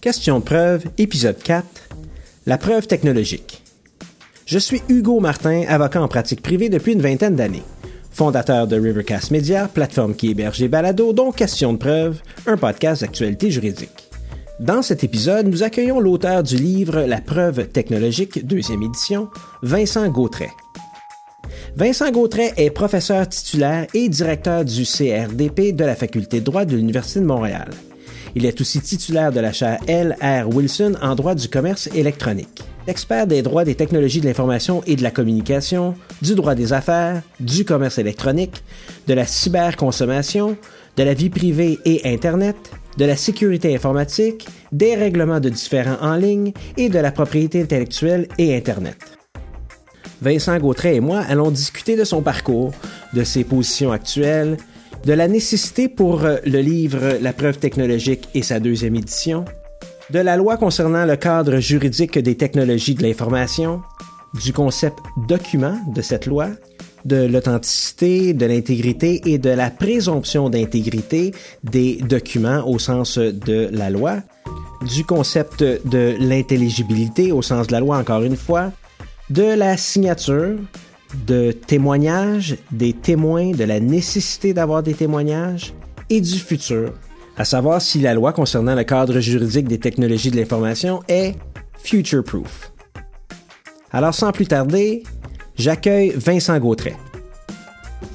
Question de preuve, épisode 4. La preuve technologique. Je suis Hugo Martin, avocat en pratique privée depuis une vingtaine d'années. Fondateur de Rivercast Media, plateforme qui héberge des balados, dont Question de preuve, un podcast d'actualité juridique. Dans cet épisode, nous accueillons l'auteur du livre La preuve technologique, deuxième édition, Vincent Gautret. Vincent Gautret est professeur titulaire et directeur du CRDP de la Faculté de droit de l'Université de Montréal. Il est aussi titulaire de la chaire L. R. Wilson en droit du commerce électronique. Expert des droits des technologies de l'information et de la communication, du droit des affaires, du commerce électronique, de la cyberconsommation, de la vie privée et Internet, de la sécurité informatique, des règlements de différents en ligne et de la propriété intellectuelle et Internet. Vincent Gautret et moi allons discuter de son parcours, de ses positions actuelles, de la nécessité pour euh, le livre La preuve technologique et sa deuxième édition, de la loi concernant le cadre juridique des technologies de l'information, du concept document de cette loi, de l'authenticité, de l'intégrité et de la présomption d'intégrité des documents au sens de la loi, du concept de l'intelligibilité au sens de la loi encore une fois, de la signature, de témoignages, des témoins, de la nécessité d'avoir des témoignages et du futur, à savoir si la loi concernant le cadre juridique des technologies de l'information est future-proof. Alors sans plus tarder, j'accueille Vincent Gautret.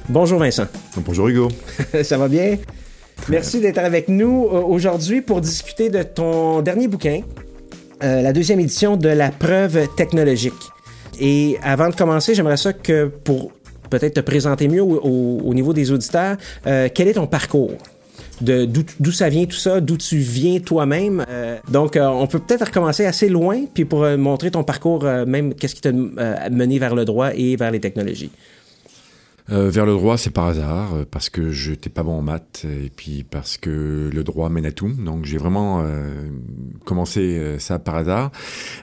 Bonjour Vincent. Bonjour Hugo. Ça va bien? Merci d'être avec nous euh, aujourd'hui pour discuter de ton dernier bouquin, euh, la deuxième édition de La preuve technologique. Et avant de commencer, j'aimerais ça que pour peut-être te présenter mieux au, niveau des auditeurs, euh, quel est ton parcours? d'où ça vient tout ça, d'où tu viens toi-même? Euh, donc, euh, on peut peut-être recommencer assez loin, puis pour montrer ton parcours, même qu'est-ce qui t'a mené vers le droit et vers les technologies. Euh, vers le droit, c'est par hasard, euh, parce que je n'étais pas bon en maths, et puis parce que le droit mène à tout. Donc j'ai vraiment euh, commencé ça par hasard.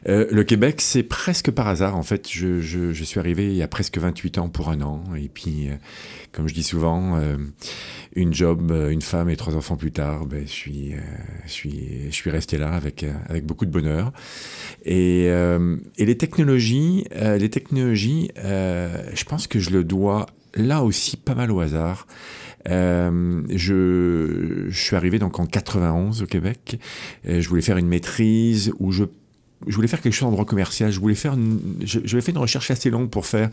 le Québec, c'est presque par hasard. En fait, je, suis arrivé il y a presque 28 ans pour un an. Et puis, comme je dis souvent, une job, une femme et trois enfants plus tard, ben, je, suis, resté là avec, avec beaucoup de bonheur. Et, et les technologies, les technologies je pense que je le dois là aussi pas mal au hasard. Euh, je, suis arrivé donc en 91 au Québec. Et je voulais faire une maîtrise où je voulais faire quelque chose en droit commercial. Je voulais faire, une, je, fait une recherche assez longue pour faire,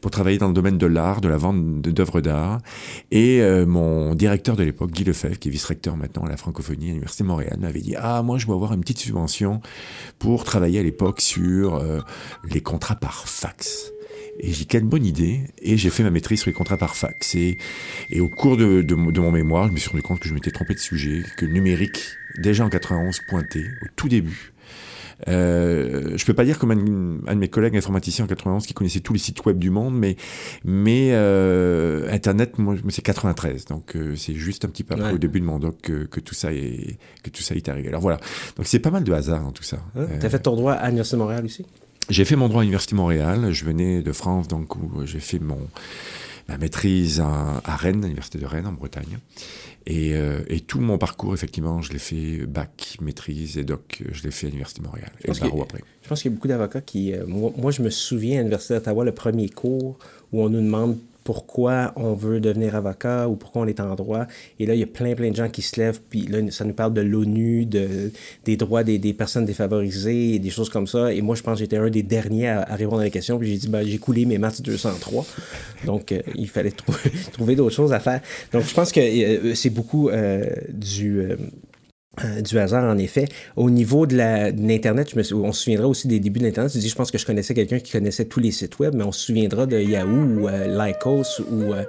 pour travailler dans le domaine de l'art, de la vente d'œuvres d'art. Et euh, mon directeur de l'époque, Guy Lefebvre, qui est vice-recteur maintenant à la francophonie à l'université de Montréal, m'avait dit ah moi je dois avoir une petite subvention pour travailler à l'époque sur euh, les contrats par fax. Et j'ai quelle bonne idée. Et j'ai fait ma maîtrise sur les contrats par fax. Et, et au cours de, de, mon mémoire, je me suis rendu compte que je m'étais trompé de sujet, que le numérique, déjà en 91, pointait, au tout début. Euh, je peux pas dire comme un, de mes collègues informaticiens en 91 qui connaissait tous les sites web du monde, mais mais euh, Internet, moi, c'est 93, donc euh, c'est juste un petit peu au début de mon doc que, que, tout ça est que tout ça est arrivé. Alors voilà, donc c'est pas mal de hasard dans tout ça. Tu as fait ton droit à l'Université de Montréal aussi? J'ai fait mon droit à l'Université de Montréal. Je venais de France, donc où j'ai fait mon, ma maîtrise à, Rennes, à l'Université de Rennes, en Bretagne. Et, euh, et, tout mon parcours, effectivement, je l'ai fait bac, maîtrise et doc, je l'ai fait à l'Université de Montréal. et barreau après. Je pense qu'il y a beaucoup d'avocats qui. Euh, moi, moi, je me souviens à l'Université d'Ottawa, le premier cours où on nous demande pourquoi on veut devenir avocat ou pourquoi on est en droit. Et là, il y a plein, plein de gens qui se lèvent, puis là, ça nous parle de l'ONU, de, des droits des, des, personnes défavorisées des choses comme ça. Et moi, je pense que j'étais un des derniers à, répondre à la question, puis j'ai dit, ben, j'ai coulé mes maths 203. Donc, euh, il fallait trouver d'autres choses à faire. Donc, je pense que euh, c'est beaucoup euh, du euh, du hasard, en effet. Au niveau de l'Internet, on se souviendra aussi des débuts de l'Internet. Je pense que je connaissais quelqu'un qui connaissait tous les sites web, mais on se souviendra de Yahoo ou euh, Lycos ou euh,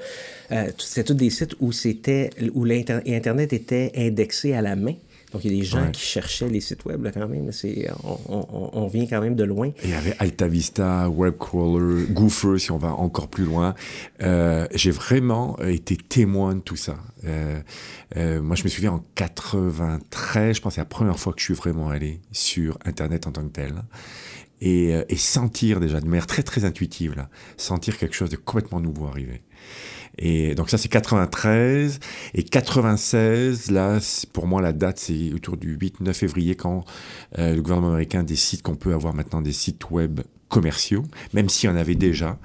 euh c'est tous des sites où c'était où l'Internet était indexé à la main. Donc, il y a des gens qui cherchaient les sites web, là, quand même. C'est, on, vient quand même de loin. il y avait Alta Vista, Webcrawler, Gopher, si on va encore plus loin. Euh, j'ai vraiment été témoin de tout ça. Euh, euh, moi, je me souviens en 93, je pense que c'est la première fois que je suis vraiment allé sur Internet en tant que tel. Et, et sentir déjà, de manière très très intuitive, là, sentir quelque chose de complètement nouveau arriver. Et donc ça, c'est 93. Et 96, là, pour moi, la date, c'est autour du 8-9 février quand le gouvernement américain décide qu'on peut avoir maintenant des sites web commerciaux, même s'il y en avait déjà.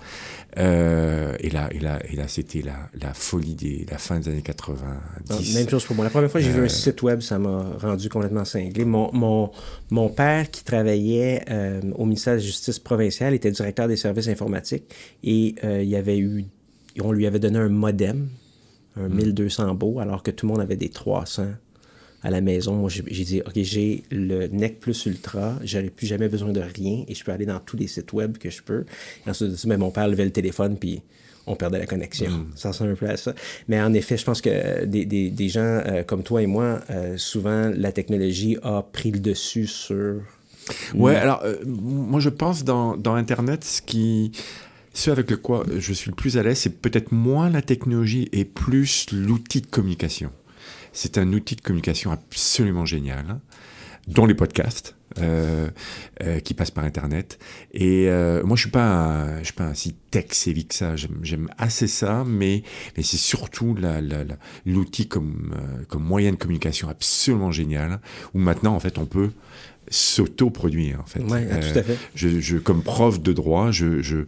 Euh, et là, et là, et là c'était la, la, folie des la fin des années 90. même chose pour moi. La première fois que j'ai vu un euh, site web, ça m'a rendu complètement cinglé. Mon, mon, mon père, qui travaillait euh, au ministère de la Justice provinciale, était directeur des services informatiques et il y avait eu, on lui avait donné un modem, un 1200 hmm. beau, alors que tout le monde avait des 300 à la maison, moi, j'ai dit, OK, j'ai le NEC Plus Ultra, j'aurais plus jamais besoin de rien et je peux aller dans tous les sites web que je peux. Et ensuite, mais mon père levait le téléphone, puis on perdait la connexion. Mm. Ça ressemble un peu à ça. Mais en effet, je pense que des, des, des gens euh, comme toi et moi, euh, souvent, la technologie a pris le dessus sur... Ouais, alors, euh, moi, je pense dans, dans Internet, ce qui... Ce avec le quoi je suis le plus à l'aise, c'est peut-être moins la technologie et plus l'outil de communication. C'est un outil de communication absolument génial, hein, dont les podcasts. Euh, euh, qui passent par Internet. Et euh, moi, je suis suis pas un si tech savvy que ça. J'aime assez ça, mais mais c'est surtout l'outil comme comme moyen de communication absolument génial. Où maintenant, en fait, on peut s'auto-produire en fait. Ouais, tout à fait. Je, je, comme prof de droit, je, je,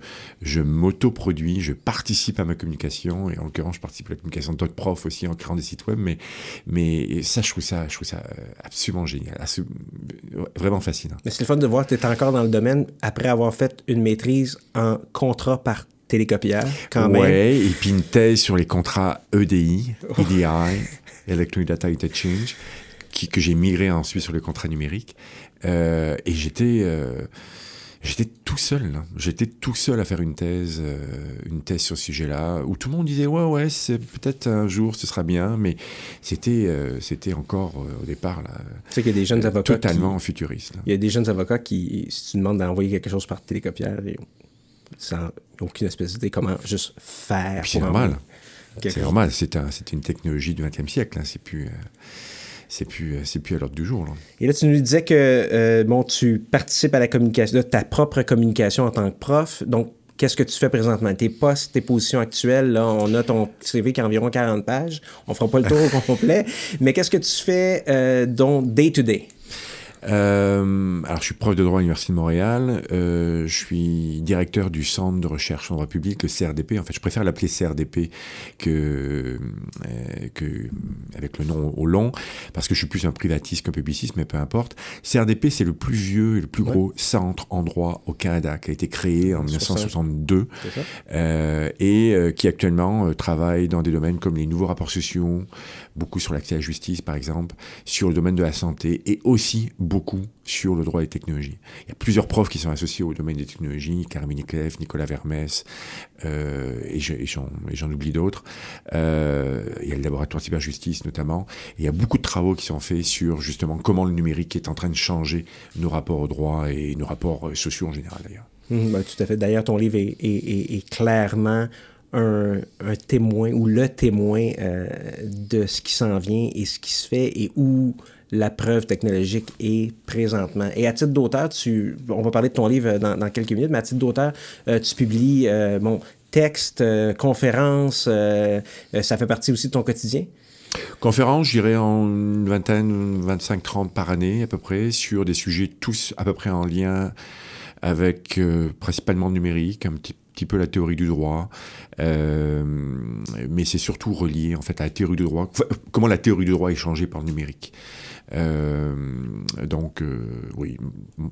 je m'auto-produis, je participe à ma communication et en l'occurrence je participe à la communication d'autres profs aussi en créant des sites web, mais, mais ça je trouve ça, je trouve ça absolument génial, vraiment fascinant. Mais c'est le fun de voir que tu es encore dans le domaine après avoir fait une maîtrise en contrat par télécopieur, quand même. Ouais, et puis une thèse sur les contrats EDI, EDI, Electronic Data Interchange, qui, que j'ai migré ensuite sur les contrats numériques. Euh, et j'étais... Euh, j'étais tout seul. J'étais tout seul à faire une thèse, euh, une thèse sur ce sujet-là, où tout le monde disait ouais ouais, c'est peut-être un jour ce sera bien, mais c'était c'était encore au départ là. Tu sais qu'il y a des jeunes avocats totalement futuristes. Il y a des jeunes avocats qui, si tu demandes d'envoyer quelque chose par télécopieur, sans aucune espèce d'idée comment juste faire. C'est normal. C'est normal. C'est un, une technologie du XXe siècle. Hein. C'est plus c'est plus, euh, c'est plus à l'ordre du jour. Là. Et là, tu nous disais que euh, bon, tu participes à la communication, de ta propre communication en tant que prof. Donc, qu'est-ce que tu fais présentement? Tes postes, tes positions actuelles, là, on a ton CV qui a environ 40 pages. On fera pas le tour au complet. Mais qu'est-ce que tu fais, euh, donc, day-to-day? Euh, alors, je suis prof de droit à l'Université de Montréal. Euh, je suis directeur du Centre de recherche en droit public, le CRDP. En fait, je préfère l'appeler CRDP que, euh, que avec le nom au long, parce que je suis plus un privatiste qu'un publiciste, mais peu importe. CRDP, c'est le plus vieux et le plus gros centre en droit au Canada, qui a été créé en 1962 euh, et euh, qui actuellement euh, travaille dans des domaines comme les nouveaux rapports sociaux, beaucoup sur l'accès à la justice, par exemple, sur le domaine de la santé et aussi beaucoup sur le droit des technologies. Il y a plusieurs profs qui sont associés au domaine des technologies, Carmine Clef, Nicolas Vermès, euh, et j'en oublie d'autres. Euh, il y a le laboratoire cyberjustice notamment. Et il y a beaucoup de travaux qui sont faits sur justement comment le numérique est en train de changer nos rapports au droit et nos rapports euh, sociaux en général d'ailleurs. Mmh, ben, tout à fait. D'ailleurs, ton livre est clairement un, témoin ou le témoin euh, de ce qui s'en vient et ce qui se fait et où la preuve technologique est présentement. Et à titre d'auteur, tu, on va parler de ton livre dans, quelques minutes, mais à titre d'auteur, euh, tu publies euh, bon, textes, euh, conférences, euh, euh, ça fait partie aussi de ton quotidien? Conférences, j'irai en une vingtaine, 25, 30 par année à peu près, sur des sujets tous à peu près en lien avec principalement numérique, un petit petit peu la théorie du droit, euh, mais c'est surtout relié en fait à la théorie du droit, comment la théorie du droit est changée par le numérique. Euh, donc, euh, oui,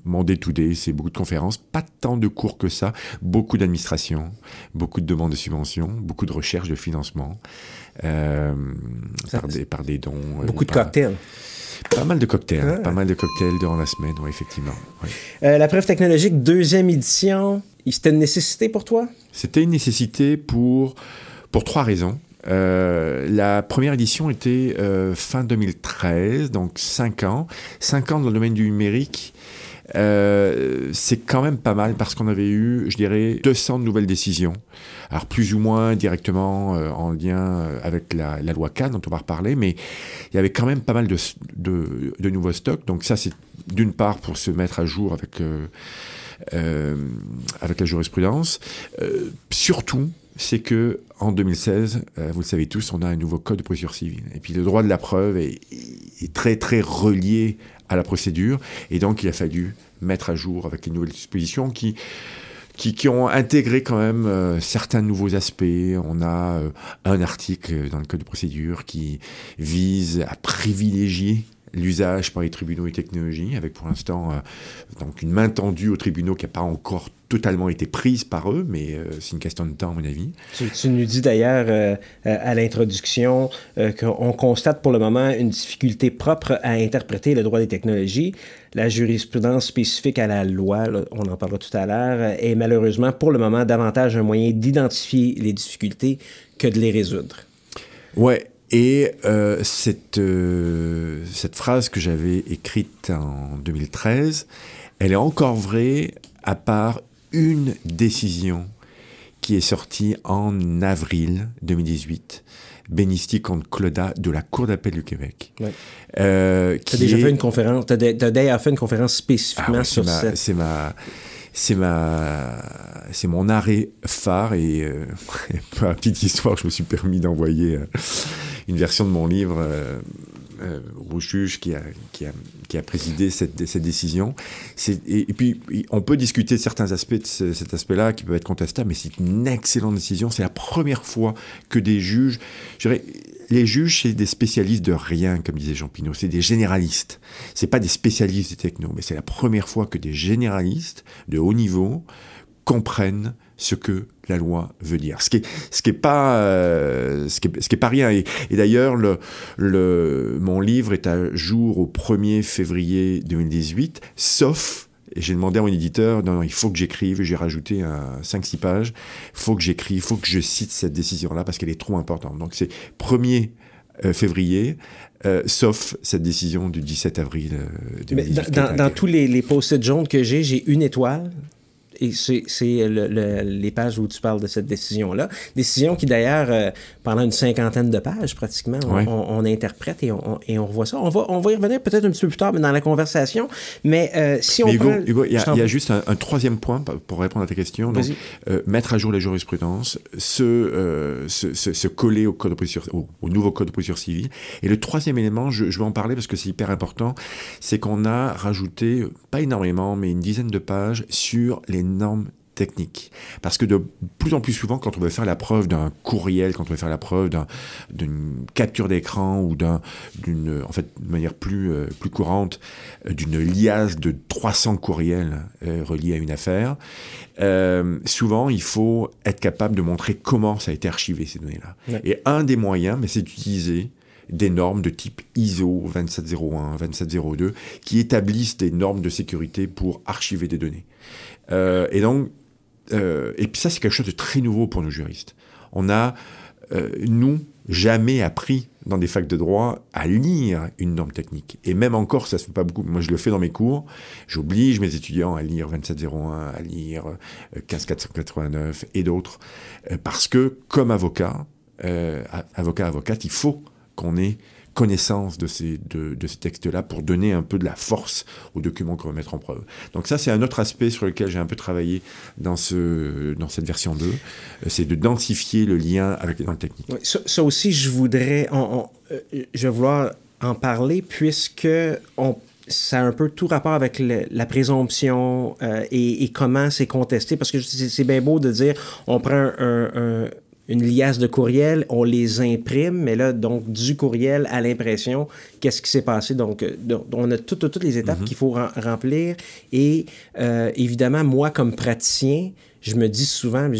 mon day-to-day, c'est beaucoup de conférences, pas tant de cours que ça, beaucoup d'administration, beaucoup de demandes de subventions, beaucoup de recherches de financement, euh, par, des, par, des, dons. Beaucoup de cocktails. Pas mal de cocktails, ah. pas mal de cocktails durant la semaine, oui, effectivement. Oui. Euh, la preuve technologique, deuxième édition, c'était une nécessité pour toi? C'était une nécessité pour, pour trois raisons. Euh, la première édition était euh, fin 2013, donc 5 ans. 5 ans dans le domaine du numérique, euh, c'est quand même pas mal parce qu'on avait eu, je dirais, 200 nouvelles décisions. Alors plus ou moins directement en lien avec la, loi Cannes dont on va reparler, mais il y avait quand même pas mal de, nouveaux stocks. Donc ça, c'est d'une part pour se mettre à jour avec, avec la jurisprudence. surtout, c'est que en 2016, euh, vous le savez tous, on a un nouveau code de procédure civile. Et puis le droit de la preuve est, très très relié à la procédure. Et donc il a fallu mettre à jour avec les nouvelles dispositions qui qui, qui, ont intégré quand même euh, certains nouveaux aspects. On a euh, un article dans le code de procédure qui vise à privilégier l'usage par les tribunaux et technologies, avec pour l'instant euh, donc une main tendue aux tribunaux qui n'a pas encore totalement été prise par eux, mais euh, c'est une question de temps à mon avis. Tu, nous dis d'ailleurs euh, à l'introduction qu'on constate pour le moment une difficulté propre à interpréter le droit des technologies. La jurisprudence spécifique à la loi, on en parlera tout à l'heure, est malheureusement pour le moment davantage un moyen d'identifier les difficultés que de les résoudre. Ouais, et euh, cette, euh, cette phrase que j'avais écrite en 2013, elle est encore vraie à part une décision qui est sortie en avril 2018. Benisti contre Cloda de la Cour d'appel du Québec. Ouais. Euh, tu as déjà fait une conférence, tu as, d'ailleurs fait une conférence spécifiquement ah sur ça. C'est ma, c'est ma, c'est mon arrêt phare et euh, petite histoire, je me suis permis d'envoyer euh, une version de mon livre euh, euh, qui a, qui a, qui a présidé cette, cette décision. Et, puis, on peut discuter de certains aspects de ce, cet aspect-là qui peuvent être contestables, mais c'est une excellente décision. C'est la première fois que des juges, les juges, c'est des spécialistes de rien, comme disait Jean Pinot. C'est des généralistes. C'est pas des spécialistes des techno, mais c'est la première fois que des généralistes de haut niveau comprennent ce que la loi veut dire. Ce qui est, ce qui est pas, euh, ce qui est, ce qui est pas rien. Et, et d'ailleurs, le, le, mon livre est à jour au 1er février 2018, sauf et j'ai demandé à mon éditeur, non, non il faut que j'écrive, j'ai rajouté 5-6 pages, il faut que j'écrive, il faut que je cite cette décision-là parce qu'elle est trop importante. Donc c'est 1er euh, février, euh, sauf cette décision du 17 avril euh, 2018. Dans, dans, dans tous les, les post-it jaunes que j'ai, j'ai une étoile et c'est le, le, les pages où tu parles de cette décision-là. Décision qui, d'ailleurs, euh, pendant une cinquantaine de pages, pratiquement, on, Ouais. on, on interprète et on, et on revoit ça. On va, on va y revenir peut-être un petit peu plus tard mais dans la conversation. Mais euh, si on Mais Hugo, prend... Hugo, il y a, t'en il y a prie. juste un, un troisième point pour répondre à ta question. Donc, euh, mettre à jour les jurisprudences, se, euh, se, se, se coller au, code de procédure, au, au nouveau code de procédure civile. Et le troisième élément, je, je vais en parler parce que c'est hyper important, c'est qu'on a rajouté, pas énormément, mais une dizaine de pages sur les normes techniques. Parce que de plus en plus souvent, quand on veut faire la preuve d'un courriel, quand on veut faire la preuve d'un- d'une capture d'écran ou d'un- d'une, en fait, de manière plus, euh, plus courante, euh, d'une liasse de 300 courriels euh, reliés à une affaire, euh, souvent il faut être capable de montrer comment ça a été archivé ces données-là. Ouais. Et un des moyens, mais c'est d'utiliser des normes de type ISO 2701, 2702, qui établissent des normes de sécurité pour archiver des données. Euh, et donc, euh, et puis ça, c'est quelque chose de très nouveau pour nos juristes. On a, euh, nous, jamais appris dans des facs de droit à lire une norme technique. Et même encore, ça se fait pas beaucoup. Moi, je le fais dans mes cours. J'oblige mes étudiants à lire 2701, à lire euh, 15489 et d'autres. Parce que, comme avocat, avocat, avocate, il faut qu'on ait connaissance de ces, de, de ces textes-là pour donner un peu de la force aux documents qu'on va mettre en preuve. Donc ça, c'est un autre aspect sur lequel j'ai un peu travaillé dans, ce, dans cette version 2, euh, c'est de densifier le lien avec les normes techniques. Oui, ça, aussi, je voudrais, euh, je vais vouloir en parler puisque on, ça a un peu tout rapport avec la présomption euh, et, comment c'est contesté. Parce que c'est bien beau de dire, on prend un- une liasse de courriels, on les imprime, mais là, donc, du courriel à l'impression, qu'est-ce qui s'est passé? Donc, euh, donc, on a toutes, toutes les étapes qu'il faut rem- remplir. Et euh, évidemment, moi, comme praticien, je me dis souvent,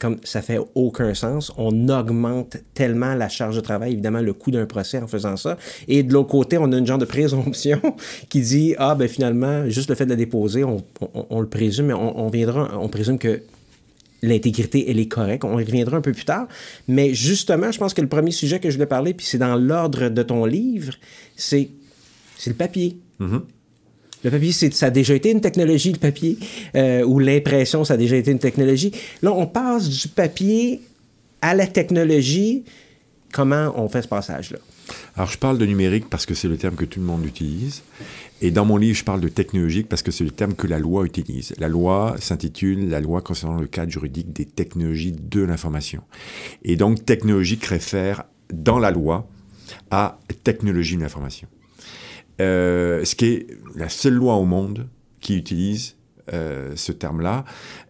comme ça fait aucun sens, on augmente tellement la charge de travail, évidemment le coût d'un procès en faisant ça. Et de l'autre côté, on a une genre de présomption qui dit ah ben finalement juste le fait de la déposer, on, on- on le présume, mais on, on viendra, on présume que l'intégrité, elle est correcte. On y reviendra un peu plus tard. Mais justement, je pense que le premier sujet que je voulais parler, puis c'est dans l'ordre de ton livre, c'est c'est le papier. Le papier, ça a déjà été une technologie, le papier, euh, ou l'impression, ça a déjà été une technologie. Là, on passe du papier à la technologie, comment on fait ce passage-là? Alors, je parle de numérique parce que c'est le terme que tout le monde utilise. Et dans mon livre, je parle de technologique parce que c'est le terme que la loi utilise. La loi s'intitule La loi concernant le cadre juridique des technologies de l'information. Et donc, technologique réfère dans la loi à technologie de l'information. Euh, ce qui est la seule loi au monde qui utilise euh, ce terme-là.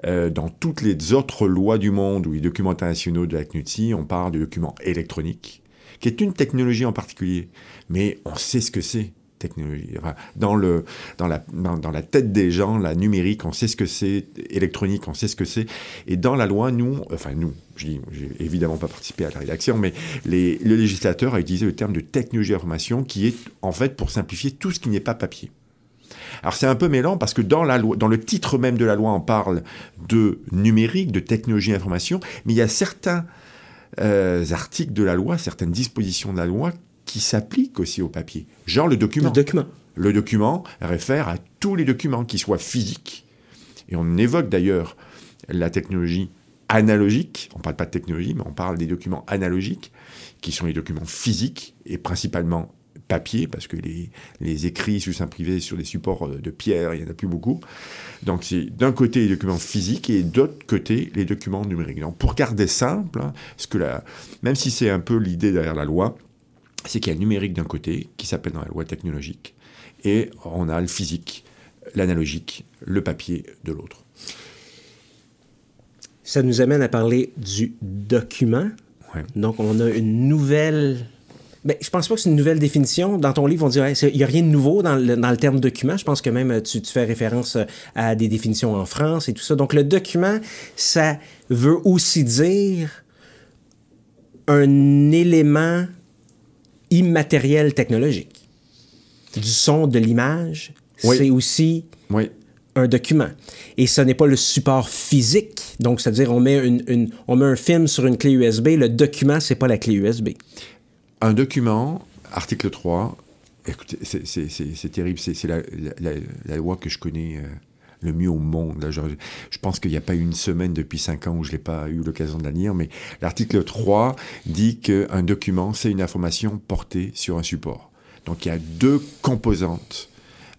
Euh, dans toutes les autres lois du monde ou les documents internationaux de la CNUTSI, on parle de documents électroniques, qui est une technologie en particulier. Mais on sait ce que c'est technologie. dans, le, dans, la, dans, la tête des gens, la numérique, on sait ce que c'est, électronique, on sait ce que c'est. Et dans la loi, nous, enfin nous, je n'ai évidemment pas participé à la rédaction, mais les, le législateur a utilisé le terme de technologie d'information qui est en fait pour simplifier tout ce qui n'est pas papier. Alors c'est un peu mêlant parce que dans, la loi, dans le titre même de la loi, on parle de numérique, de technologie d'information, mais il y a certains euh, articles de la loi, certaines dispositions de la loi qui s'appliquent aussi au papier. Genre le document. Le document. Le document réfère à tous les documents, qui soient physiques. Et on évoque d'ailleurs la technologie analogique. On ne parle pas de technologie, mais on parle des documents analogiques, qui sont les documents physiques et principalement papier, parce que les, les écrits sous sein privé sur des supports euh, de pierre, il n'y en a plus beaucoup. Donc c'est d'un côté les documents physiques et d'autre côté les documents numériques. Donc pour garder simple, hein, que la, même si c'est un peu l'idée derrière la loi, c'est qu'il y a le numérique d'un côté, qui s'appelle dans la loi technologique, et on a le physique, l'analogique, le papier de l'autre. Ça nous amène à parler du document. Donc on a une nouvelle ben, je pense pas que c'est une nouvelle définition. Dans ton livre, on dirait qu'il n'y a rien de nouveau dans le, dans le, terme document. Je pense que même euh, tu, tu, fais référence euh, à des définitions en France et tout ça. Donc, le document, ça veut aussi dire un élément immatériel technologique. Du son, de l'image, c'est aussi oui. un document. Et ce n'est pas le support physique. Donc, c'est-à-dire, on, met une, une, on met un film sur une clé USB. Le document, c'est pas la clé USB. Un document, article 3, écoutez, c'est terrible, c'est la, loi que je connais euh, le mieux au monde. Je, pense qu'il n'y a pas eu une semaine depuis 5 ans où je n'ai pas eu l'occasion de la lire, mais l'article 3 dit qu'un document, c'est une information portée sur un support. Donc il y a deux composantes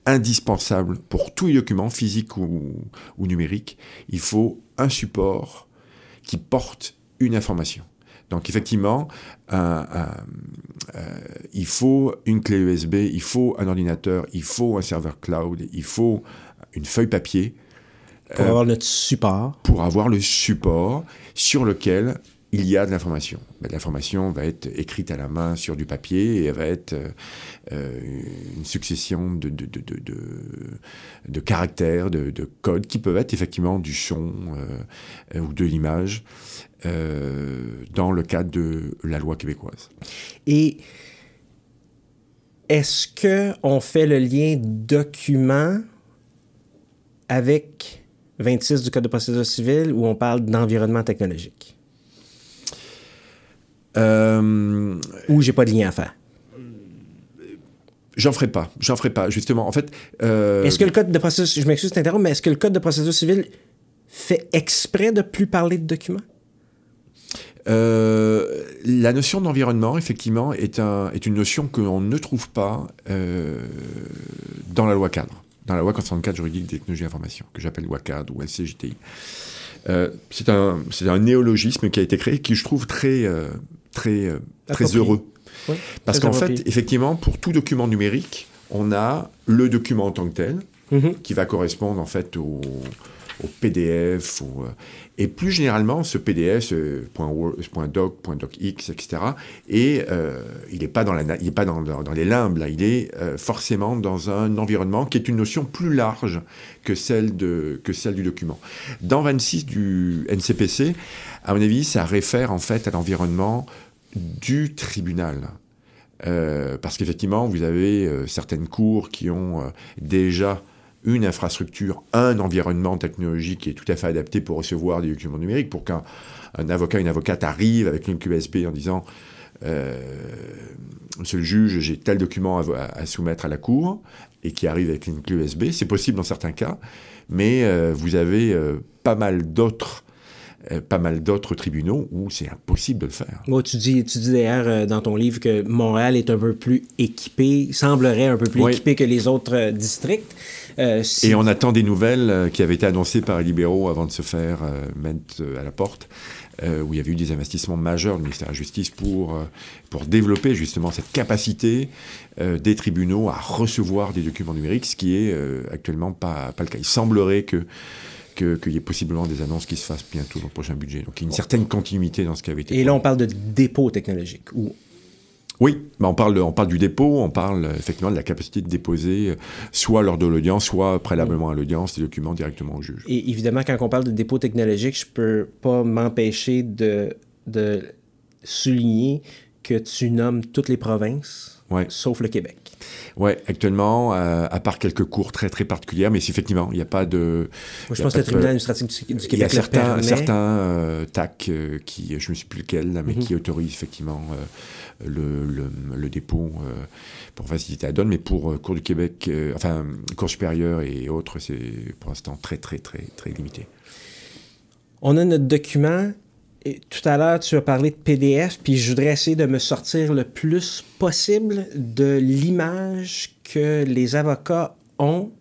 indispensables pour tous les documents, physiques ou, ou numériques. Il faut un support qui porte une information. Donc effectivement, euh, il faut une clé USB, il faut un ordinateur, il faut un serveur cloud, il faut une feuille papier. Pour avoir notre support. Pour avoir le support sur lequel il y a de l'information. Ben, l'information va être écrite à la main sur du papier et va être euh, une succession de, caractères, de, codes qui peuvent être effectivement du son euh, ou de l'image euh, dans le cadre de la loi québécoise. Et est-ce que on fait le lien document avec 26 du Code de procédure civile où on parle d'environnement technologique? Euh, Ou j'ai pas de lien à faire? J'en ferai pas. J'en ferai pas, justement. En fait. Euh, est-ce que le code de procédure. Je m'excuse de mais est-ce que le code de procédure civile fait exprès de plus parler de documents? Euh, la notion d'environnement, effectivement, est, un, est une notion qu'on ne trouve pas euh, dans la loi cadre, dans la loi concernant le cadre juridique des technologies d'information, que j'appelle loi cadre ou LCJTI. Euh, c'est un, un, néologisme qui a été créé, qui je trouve très, très, euh, très heureux. Parce qu'en fait, effectivement, pour tout document numérique, on a le document en tant que tel, mm-hmm. qui va correspondre en fait au, au PDF. Ou, et plus généralement, ce PDF, ce .doc, .docx, etc., et, euh, il n'est pas, dans, la, il est pas dans, dans, les limbes, là, il est euh, forcément dans un environnement qui est une notion plus large que celle, de, que celle du document. Dans 26 du NCPC, à mon avis, ça réfère en fait à l'environnement du tribunal. Euh, parce qu'effectivement, vous avez euh, certaines cours qui ont euh, déjà une infrastructure, un environnement technologique qui est tout à fait adapté pour recevoir des documents numériques, pour qu'un avocat, une avocate arrive avec une QSP en disant euh, Monsieur le juge, j'ai tel document à, soumettre à la cour, et qui arrive avec une clé. C'est possible dans certains cas, mais euh, vous avez euh, pas mal d'autres euh, pas mal d'autres tribunaux où c'est impossible de le faire. Moi, tu dis, tu dis d'ailleurs euh, dans ton livre que Montréal est un peu plus équipé, semblerait un peu plus équipé que les autres districts. Et on attend des nouvelles qui avaient été annoncées par les libéraux avant de se faire mettre à la porte. où il y avait eu des investissements majeurs du ministère de la Justice pour, pour développer justement cette capacité des tribunaux à recevoir des documents numériques, ce qui est actuellement pas, pas le cas. Il semblerait que qu'il y ait possiblement des annonces qui se fassent bientôt dans le prochain budget. Donc il y a une certaine continuité dans ce qui avait été. Et là, on parle de dépôt technologique. Ou... Oui, mais on parle, on parle du dépôt, on parle effectivement de la capacité de déposer soit lors de l'audience, soit préalablement à l'audience, des documents directement au juge. Et évidemment, quand on parle de dépôt technologique, je peux pas m'empêcher de, de souligner que tu nommes toutes les provinces, sauf le Québec. Oui, actuellement, euh, à part quelques cours très très particulières, mais effectivement, il n'y a pas de. Moi, je pense que le tribunal administratif du, Québec. Il y a certains, certains euh, TAC euh, qui, je ne sais plus lequel, mais mhm. qui autorisent effectivement le, le, dépôt pour faciliter la donne, mais pour cours du Québec, enfin, cours supérieur et autres, c'est pour l'instant très très très très limité. On a notre document tout à l'heure, tu as parlé de PDF, puis je voudrais essayer de me sortir le plus possible de l'image que les avocats ont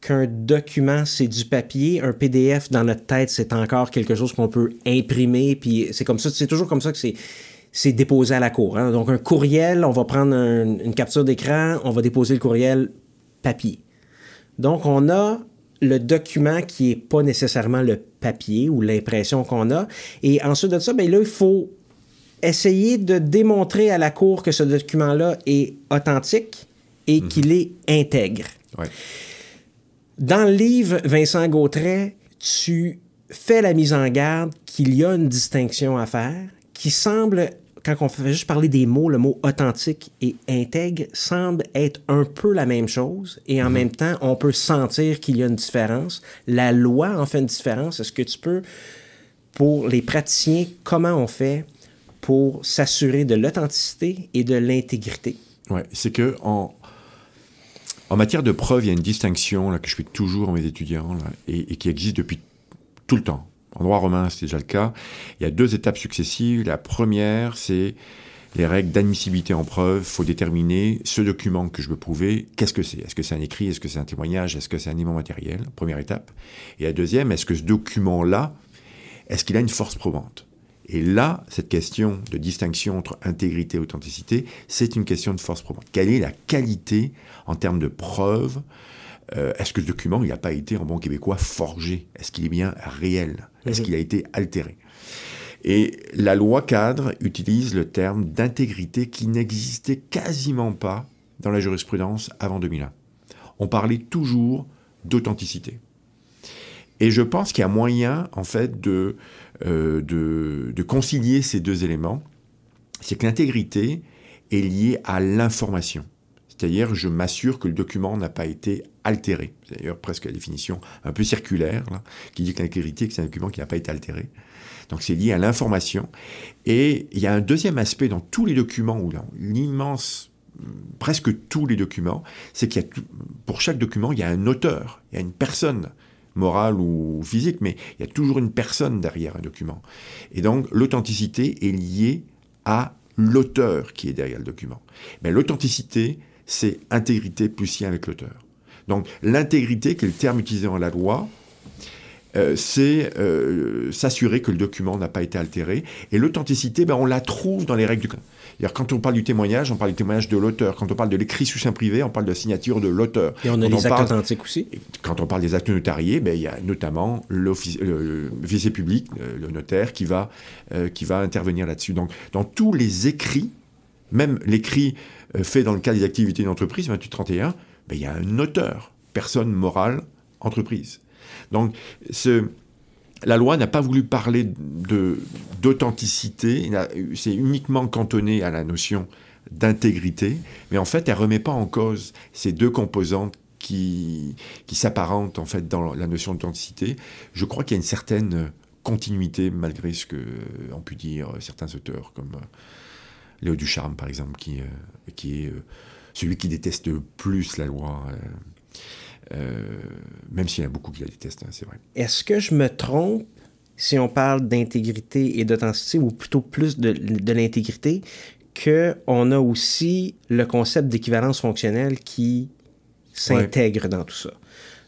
qu'un document, c'est du papier, un PDF dans notre tête, c'est encore quelque chose qu'on peut imprimer, puis c'est comme ça, c'est toujours comme ça que c'est c'est déposé à la cour. Hein. Donc un courriel, on va prendre une capture d'écran, on va déposer le courriel papier. Donc on a le document qui n'est pas nécessairement le papier ou l'impression qu'on a. Et ensuite de ça, bien là, il faut essayer de démontrer à la Cour que ce document-là est authentique et mhm. qu'il est intègre. Dans le livre, Vincent Gautret, tu fais la mise en garde qu'il y a une distinction à faire qui semble quand on fait juste parler des mots, le mot authentique et intègre semble être un peu la même chose et en mhm. même temps, on peut sentir qu'il y a une différence. La loi en fait une différence. Est-ce que tu peux, pour les praticiens, comment on fait pour s'assurer de l'authenticité et de l'intégrité? Oui, c'est que en, en matière de preuve, il y a une distinction là, que je fais toujours à mes étudiants et qui existe depuis tout le temps. En droit romain, c'est déjà le cas. Il y a deux étapes successives. La première, c'est les règles d'admissibilité en preuve. Il faut déterminer ce document que je veux prouver, qu'est-ce que c'est? Est-ce que c'est un écrit? Est-ce que c'est un témoignage? Est-ce que c'est un élément matériel? Première étape. Et la deuxième, est-ce que ce document-là, est-ce qu'il a une force probante? Et là, cette question de distinction entre intégrité et authenticité, c'est une question de force probante. Quelle est la qualité en termes de preuve? Euh, est-ce que ce document, il n'a pas été, en bon québécois, forgé? Est-ce qu'il est bien réel? Est-ce mhm. qu'il a été altéré? Et la loi cadre utilise le terme d'intégrité qui n'existait quasiment pas dans la jurisprudence avant 2001. On parlait toujours d'authenticité. Et je pense qu'il y a moyen, en fait, de, euh, de, de concilier ces deux éléments. C'est que l'intégrité est liée à l'information. C'est-à-dire, je m'assure que le document n'a pas été altéré. C'est d'ailleurs presque la définition un peu circulaire, qui dit que l'intégrité, c'est un document qui n'a pas été altéré. Donc c'est lié à l'information. Et il y a un deuxième aspect dans tous les documents, ou dans l'immense, presque tous les documents, c'est qu'il y a, pour chaque document, il y a un auteur, il y a une personne morale ou physique, mais il y a toujours une personne derrière un document. Et donc l'authenticité est liée à l'auteur qui est derrière le document. Mais l'authenticité, c'est intégrité plus lien avec l'auteur. Donc l'intégrité, qui est le terme utilisé dans la loi, euh, c'est euh, s'assurer que le document n'a pas été altéré. Et l'authenticité, ben, on la trouve dans les règles du code. Quand on parle du témoignage, on parle du témoignage de l'auteur. Quand on parle de l'écrit sous sein privé, on parle de la signature de l'auteur. Et on a les actes authentiques aussi. Quand on parle des actes notariés, ben, il y a notamment l'officier public, euh, le notaire, qui va, qui va intervenir là-dessus. Donc, dans tous les écrits, même l'écrit euh, fait dans le cadre des activités d'entreprise, 2831, ben, il y a un auteur, personne morale, entreprise. Donc, la loi n'a pas voulu parler d'authenticité, c'est uniquement cantonné à la notion d'intégrité, mais en fait, elle remet pas en cause ces deux composantes qui, qui s'apparentent en fait dans la notion d'authenticité. Je crois qu'il y a une certaine continuité malgré ce que pu dire certains auteurs comme Léo Ducharme, par exemple, qui, euh, qui est euh, celui qui déteste le plus la loi. Euh, même s'il y en a beaucoup qui la détestent, hein, c'est vrai. Est-ce que je me trompe si on parle d'intégrité et d'authenticité, ou plutôt plus de, de l'intégrité, qu'on a aussi le concept d'équivalence fonctionnelle qui s'intègre dans tout ça?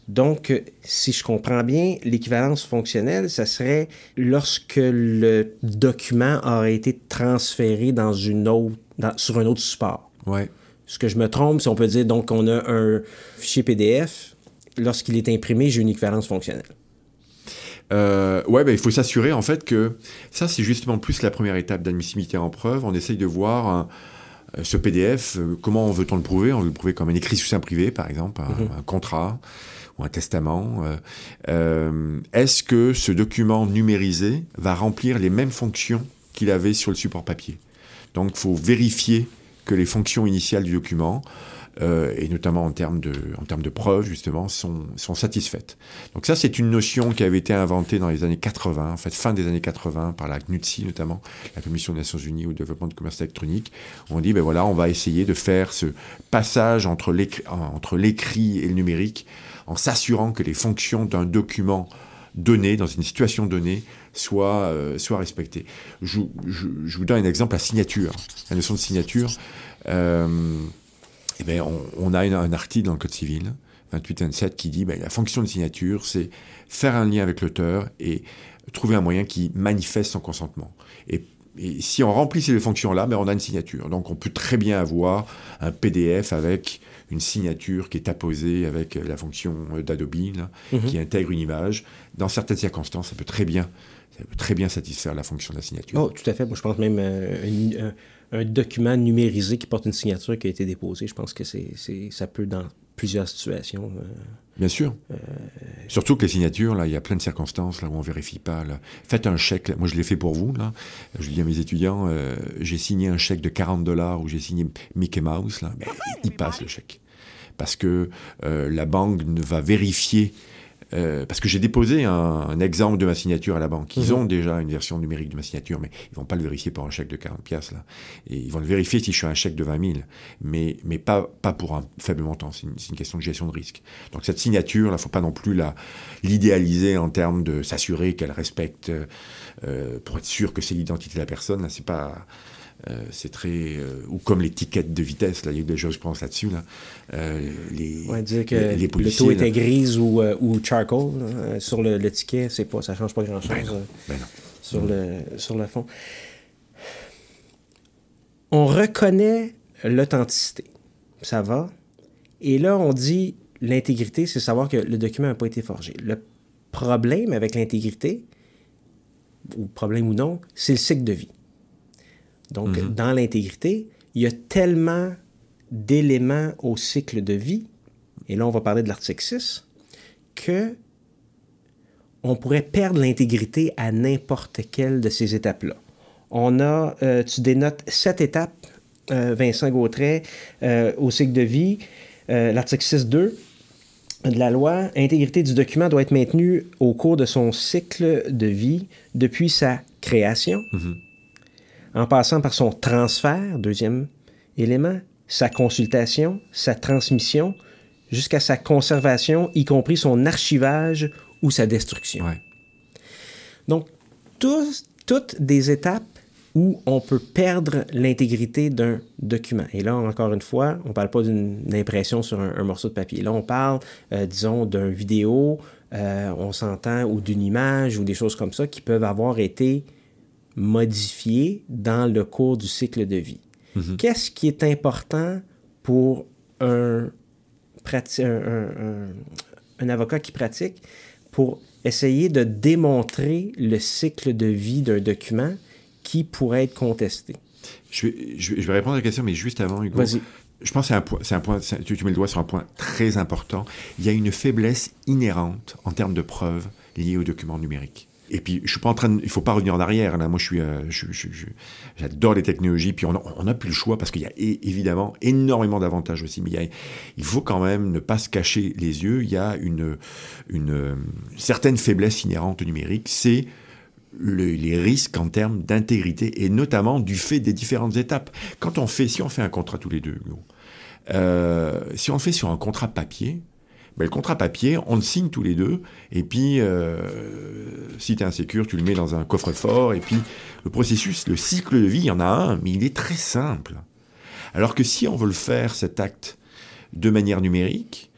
Donc, si je comprends bien, l'équivalence fonctionnelle, ça serait lorsque le document aurait été transféré dans une autre, sur un autre support. Ouais. Ce que je me trompe, si on peut dire, donc, on a un fichier PDF, lorsqu'il est imprimé, j'ai une équivalence fonctionnelle. Euh, ouais, ben, il faut s'assurer en fait que ça, c'est justement plus la première étape d'admissibilité en preuve. On essaye de voir euh, ce PDF, euh, comment veut-on le prouver? On veut le prouver comme un écrit sous sein privé, par exemple, un, mhm. contrat ou un testament. Est-ce que ce document numérisé va remplir les mêmes fonctions qu'il avait sur le support papier? Donc, il faut vérifier que les fonctions initiales du document euh, et notamment en termes de, en termes de preuves, justement, sont, sont satisfaites. Donc ça, c'est une notion qui avait été inventée dans les années 80, en fait, fin des années 80, par la CNUTSI notamment, la Commission des Nations Unies au développement du commerce électronique. On dit, ben voilà, on va essayer de faire ce passage entre l'écrit et le numérique en s'assurant que les fonctions d'un document donné, dans une situation donnée, soient, euh. Je, je, je, vous donne un exemple, la signature. La notion de signature. Euh, eh bien, on, a un article dans le Code civil, 2827, qui dit ben, la fonction de signature, c'est faire un lien avec l'auteur et trouver un moyen qui manifeste son consentement. Et, si on remplit ces deux fonctions-là, ben, on a une signature. Donc on peut très bien avoir un PDF avec une signature qui est apposée avec la fonction d'Adobe, mhm. qui intègre une image. Dans certaines circonstances, ça peut très bien, ça peut très bien satisfaire la fonction de la signature. Oh, tout à fait. Moi, je pense même euh, une, un document numérisé qui porte une signature qui a été déposée. Je pense que c'est, ça peut dans plusieurs situations. Euh, Bien sûr. Euh, Surtout que les signatures, là, il y a plein de circonstances là, où on ne vérifie pas. Faites un chèque. Moi, je l'ai fait pour vous. Là. Je dis à mes étudiants, euh, j'ai signé un chèque de 40 dollars où j'ai signé Mickey Mouse. Là. Ben, il passe le chèque. Parce que la banque ne va vérifier euh, parce que j'ai déposé un, exemple de ma signature à la banque. Ils mhm. ont déjà une version numérique de ma signature, mais ils vont pas le vérifier pour un chèque de 40 pièces là. Et ils vont le vérifier si je suis un chèque de 20 000, mais, mais pas, pas pour un faible montant. C'est une, question de gestion de risque. Donc cette signature, il faut pas non plus la, l'idéaliser en termes de s'assurer qu'elle respecte, euh, pour être sûr que c'est l'identité de la personne. Là, c'est pas euh, c'est très euh, ou comme l'étiquette de vitesse là il y a des choses je pense là-dessus là. Euh, les ouais, dire que les, le taux était grise ou, ou charcoal sur le, ticket c'est pas ça change pas grand chose ben ben sur le sur le fond. On reconnaît l'authenticité. Ça va. Et là on dit l'intégrité c'est savoir que le document n'a pas été forgé. Le problème avec l'intégrité ou problème ou non c'est le cycle de vie donc, mhm. dans l'intégrité, il y a tellement d'éléments au cycle de vie, et là, on va parler de l'article 6, que on pourrait perdre l'intégrité à n'importe quelle de ces étapes-là. On a, euh, tu dénotes sept étapes, euh, Vincent Gautret, euh, au cycle de vie. L'article 6.2 de la loi, intégrité du document doit être maintenue au cours de son cycle de vie depuis sa création, mhm en passant par son transfert, deuxième élément, sa consultation, sa transmission, jusqu'à sa conservation, y compris son archivage ou sa destruction. Donc, toutes des étapes où on peut perdre l'intégrité d'un document. Et là, encore une fois, on ne parle pas d'une impression sur un, morceau de papier. Là, on parle, euh, disons, d'un vidéo, euh, on s'entend, ou d'une image, ou des choses comme ça qui peuvent avoir été modifié dans le cours du cycle de vie. Mhm. Qu'est-ce qui est important pour un, un, avocat qui pratique pour essayer de démontrer le cycle de vie d'un document qui pourrait être contesté? Je vais, je vais, répondre à la question, mais juste avant, Hugo. Je pense que c'est un point, c'est un point tu, tu, mets le doigt sur un point très important. Il y a une faiblesse inhérente en termes de preuves liées aux documents numériques. Et puis, je suis pas en train il faut pas revenir en arrière. Moi, euh, j'adore les technologies. Puis, on n'a plus le choix parce qu'il y a évidemment énormément d'avantages aussi. Mais il, faut quand même ne pas se cacher les yeux. Il y a une, une, certaine faiblesse inhérente au numérique. C'est les risques en termes d'intégrité et notamment du fait des différentes étapes. Quand on fait, si on fait un contrat tous les deux, euh, si on le fait sur un contrat papier, ben, le contrat papier, on le signe tous les deux, et puis euh, si tu es insécure, tu le mets dans un coffre-fort, et puis le processus, le cycle de vie, il y en a un, mais il est très simple. Alors que si on veut le faire, cet acte, de manière numérique,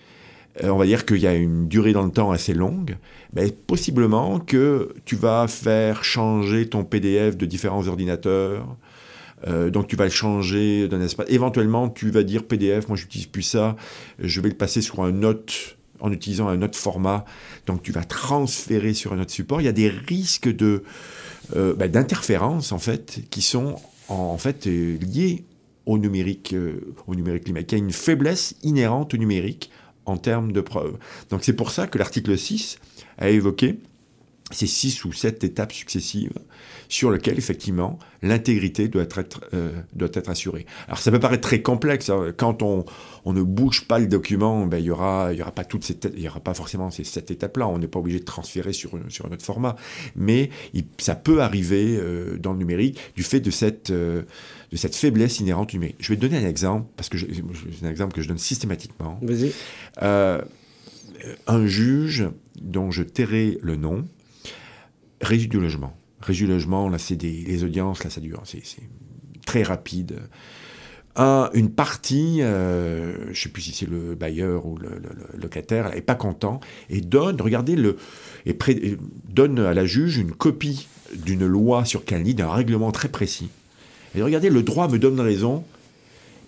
euh, on va dire qu'il y a une durée dans le temps assez longue, ben, possiblement que tu vas faire changer ton PDF de différents ordinateurs, euh, donc tu vas le changer d'un espace. Éventuellement, tu vas dire PDF, moi j'utilise plus ça, je vais le passer sur un autre en utilisant un autre format. Donc tu vas transférer sur un autre support. Il y a des risques de euh, ben, d'interférences en fait qui sont en, fait euh, liés au numérique, au numérique climatique. Il y a une faiblesse inhérente au numérique en termes de preuves. Donc c'est pour ça que l'article 6 a évoqué ces six ou sept étapes successives sur lesquelles, effectivement, l'intégrité doit être, euh, doit être assurée. Alors, ça peut paraître très complexe. Hein. Quand on, on, ne bouge pas le document, ben, il n'y aura, y aura, pas toutes ces il y aura pas forcément ces sept étapes-là. On n'est pas obligé de transférer sur, sur un autre format. Mais ça peut arriver euh, dans le numérique du fait de cette, euh, de cette faiblesse inhérente numérique. Je vais te donner un exemple, parce que c'est un exemple que je donne systématiquement. Vas-y. un juge dont je tairai le nom, Régie du logement. Régie logement, là, c'est des les audiences, là, ça dure, c'est très rapide. Un, une partie, euh, je ne sais plus si c'est le bailleur ou le, locataire, elle n'est pas content et donne, regardez, le, donne à la juge une copie d'une loi sur Canly, d'un règlement très précis. Et regardez, le droit me donne raison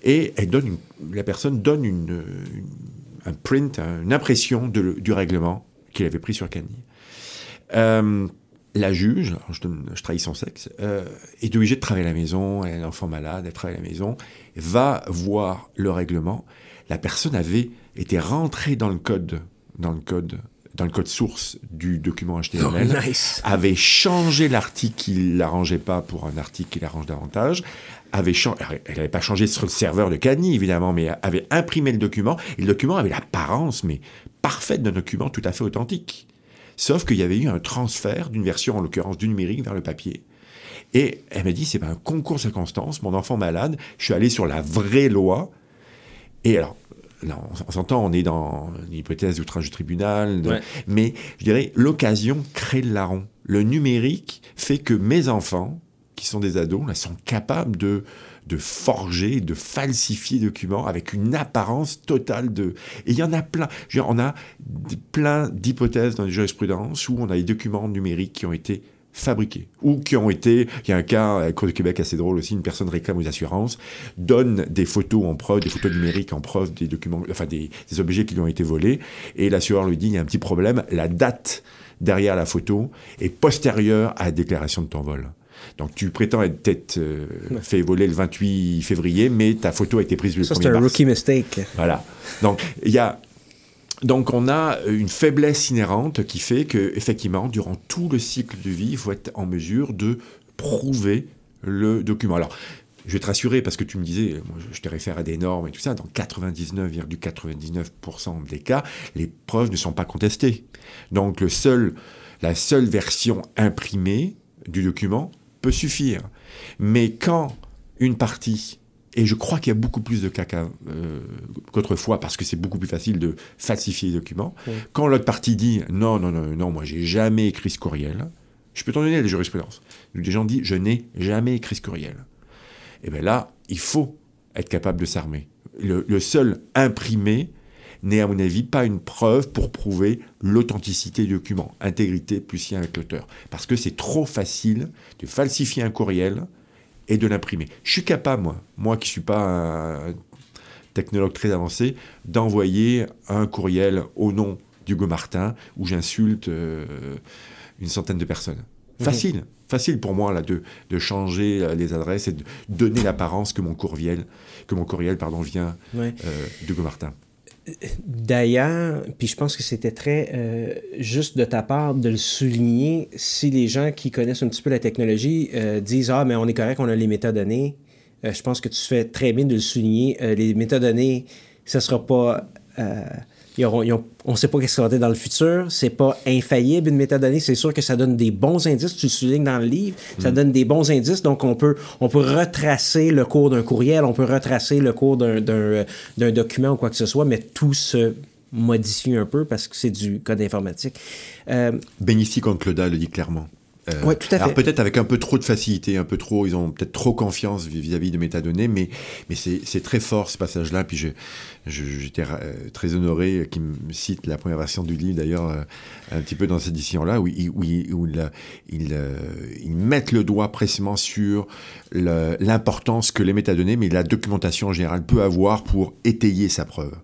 et la personne donne un print, une impression du règlement qu'il avait pris sur Canly. Euh, la juge, je, je, trahis son sexe, euh, est obligée de travailler à la maison, elle a un enfant malade, elle travaille à la maison, va voir le règlement. La personne avait été rentrée dans le code, dans le code, dans le code source du document HTML, avait changé l'article qui l'arrangeait pas pour un article qui l'arrange davantage, avait elle n'avait pas changé sur le serveur de Cani évidemment, mais avait imprimé le document et le document avait l'apparence mais parfaite d'un document tout à fait authentique. Sauf qu'il y avait eu un transfert d'une version, en l'occurrence du numérique, vers le papier. Et elle m'a dit, c'est pas un concours de circonstances, mon enfant malade, je suis allé sur la vraie loi. Et alors, on s'entend, on est dans l'hypothèse d'outrage du tribunal, mais je dirais, l'occasion crée le larron. Le numérique fait que mes enfants, qui sont des ados, là, sont capables de de forger, de falsifier documents avec une apparence totale de... Et il y en a plein. On a plein d'hypothèses dans les jurisprudences où on a des documents numériques qui ont été fabriqués ou qui ont été, il y a un cas à la Cour du Québec assez drôle aussi, une personne réclame aux assurances, donne des photos en preuve, des photos numériques en preuve des documents, enfin des, des objets qui lui ont été volés, et l'assureur lui dit il y a un petit problème, la date derrière la photo est postérieure à la déclaration de ton vol. Donc tu prétends être euh, fait voler le 28 février, mais ta photo a été prise le Ça, c'est un rookie mistake. Voilà. Donc il y a donc on a une faiblesse inhérente qui fait que effectivement durant tout le cycle de vie, il faut être en mesure de prouver le document. Alors je vais te rassurer parce que tu me disais, moi, je te réfère à des normes et tout ça, dans 99,99% des cas, les preuves ne sont pas contestées. Donc le seul, la seule version imprimée du document peut suffire. Mais quand une partie, et je crois qu'il y a beaucoup plus de cas euh, qu'autrefois, parce que c'est beaucoup plus facile de falsifier les documents, quand l'autre partie dit non, non, non, non, moi j'ai jamais écrit ce courriel, je peux t'en donner des jurisprudences. Des gens disent je n'ai jamais écrit ce courriel. Et bien là, il faut être capable de s'armer. le seul imprimé, n'est à mon avis pas une preuve pour prouver l'authenticité du document, intégrité plus lien avec l'auteur. Parce que c'est trop facile de falsifier un courriel et de l'imprimer. Je suis capable, moi, moi qui ne suis pas un technologue très avancé, d'envoyer un courriel au nom d'Hugo Martin où j'insulte euh, une centaine de personnes. Mhm. Facile, facile pour moi là, de, de, changer euh, les adresses et de donner l'apparence que mon courriel, que mon courriel pardon, vient euh, d'Hugo Martin. D'ailleurs, puis je pense que c'était très euh, juste de ta part de le souligner si les gens qui connaissent un petit peu la technologie euh, disent Ah, mais on est correct, on a les métadonnées. Euh, je pense que tu fais très bien de le souligner. les métadonnées, ça ne sera pas on ne sait pas ce qui va être dans le futur. C'est pas infaillible une métadonnée. C'est sûr que ça donne des bons indices. Tu le soulignes dans le livre. Ça mm. donne des bons indices. Donc, on peut, on peut retracer le cours d'un courriel, on peut retracer le cours d'un document ou quoi que ce soit, mais tout se modifié un peu parce que c'est du code informatique. Euh, Benici contre Cloda le dit clairement. Euh, oui, tout à fait. Alors peut-être avec un peu trop de facilité, un peu trop, ils ont peut-être trop confiance vis-à-vis de métadonnées, mais, mais c'est très fort ce passage-là. Puis j'étais euh, très honoré qu'il me cite la première version du livre, d'ailleurs, euh, un petit peu dans cette édition-là, où, où, où, ils mettent le doigt précisément sur l'importance que les métadonnées, mais la documentation en général peut avoir pour étayer sa preuve.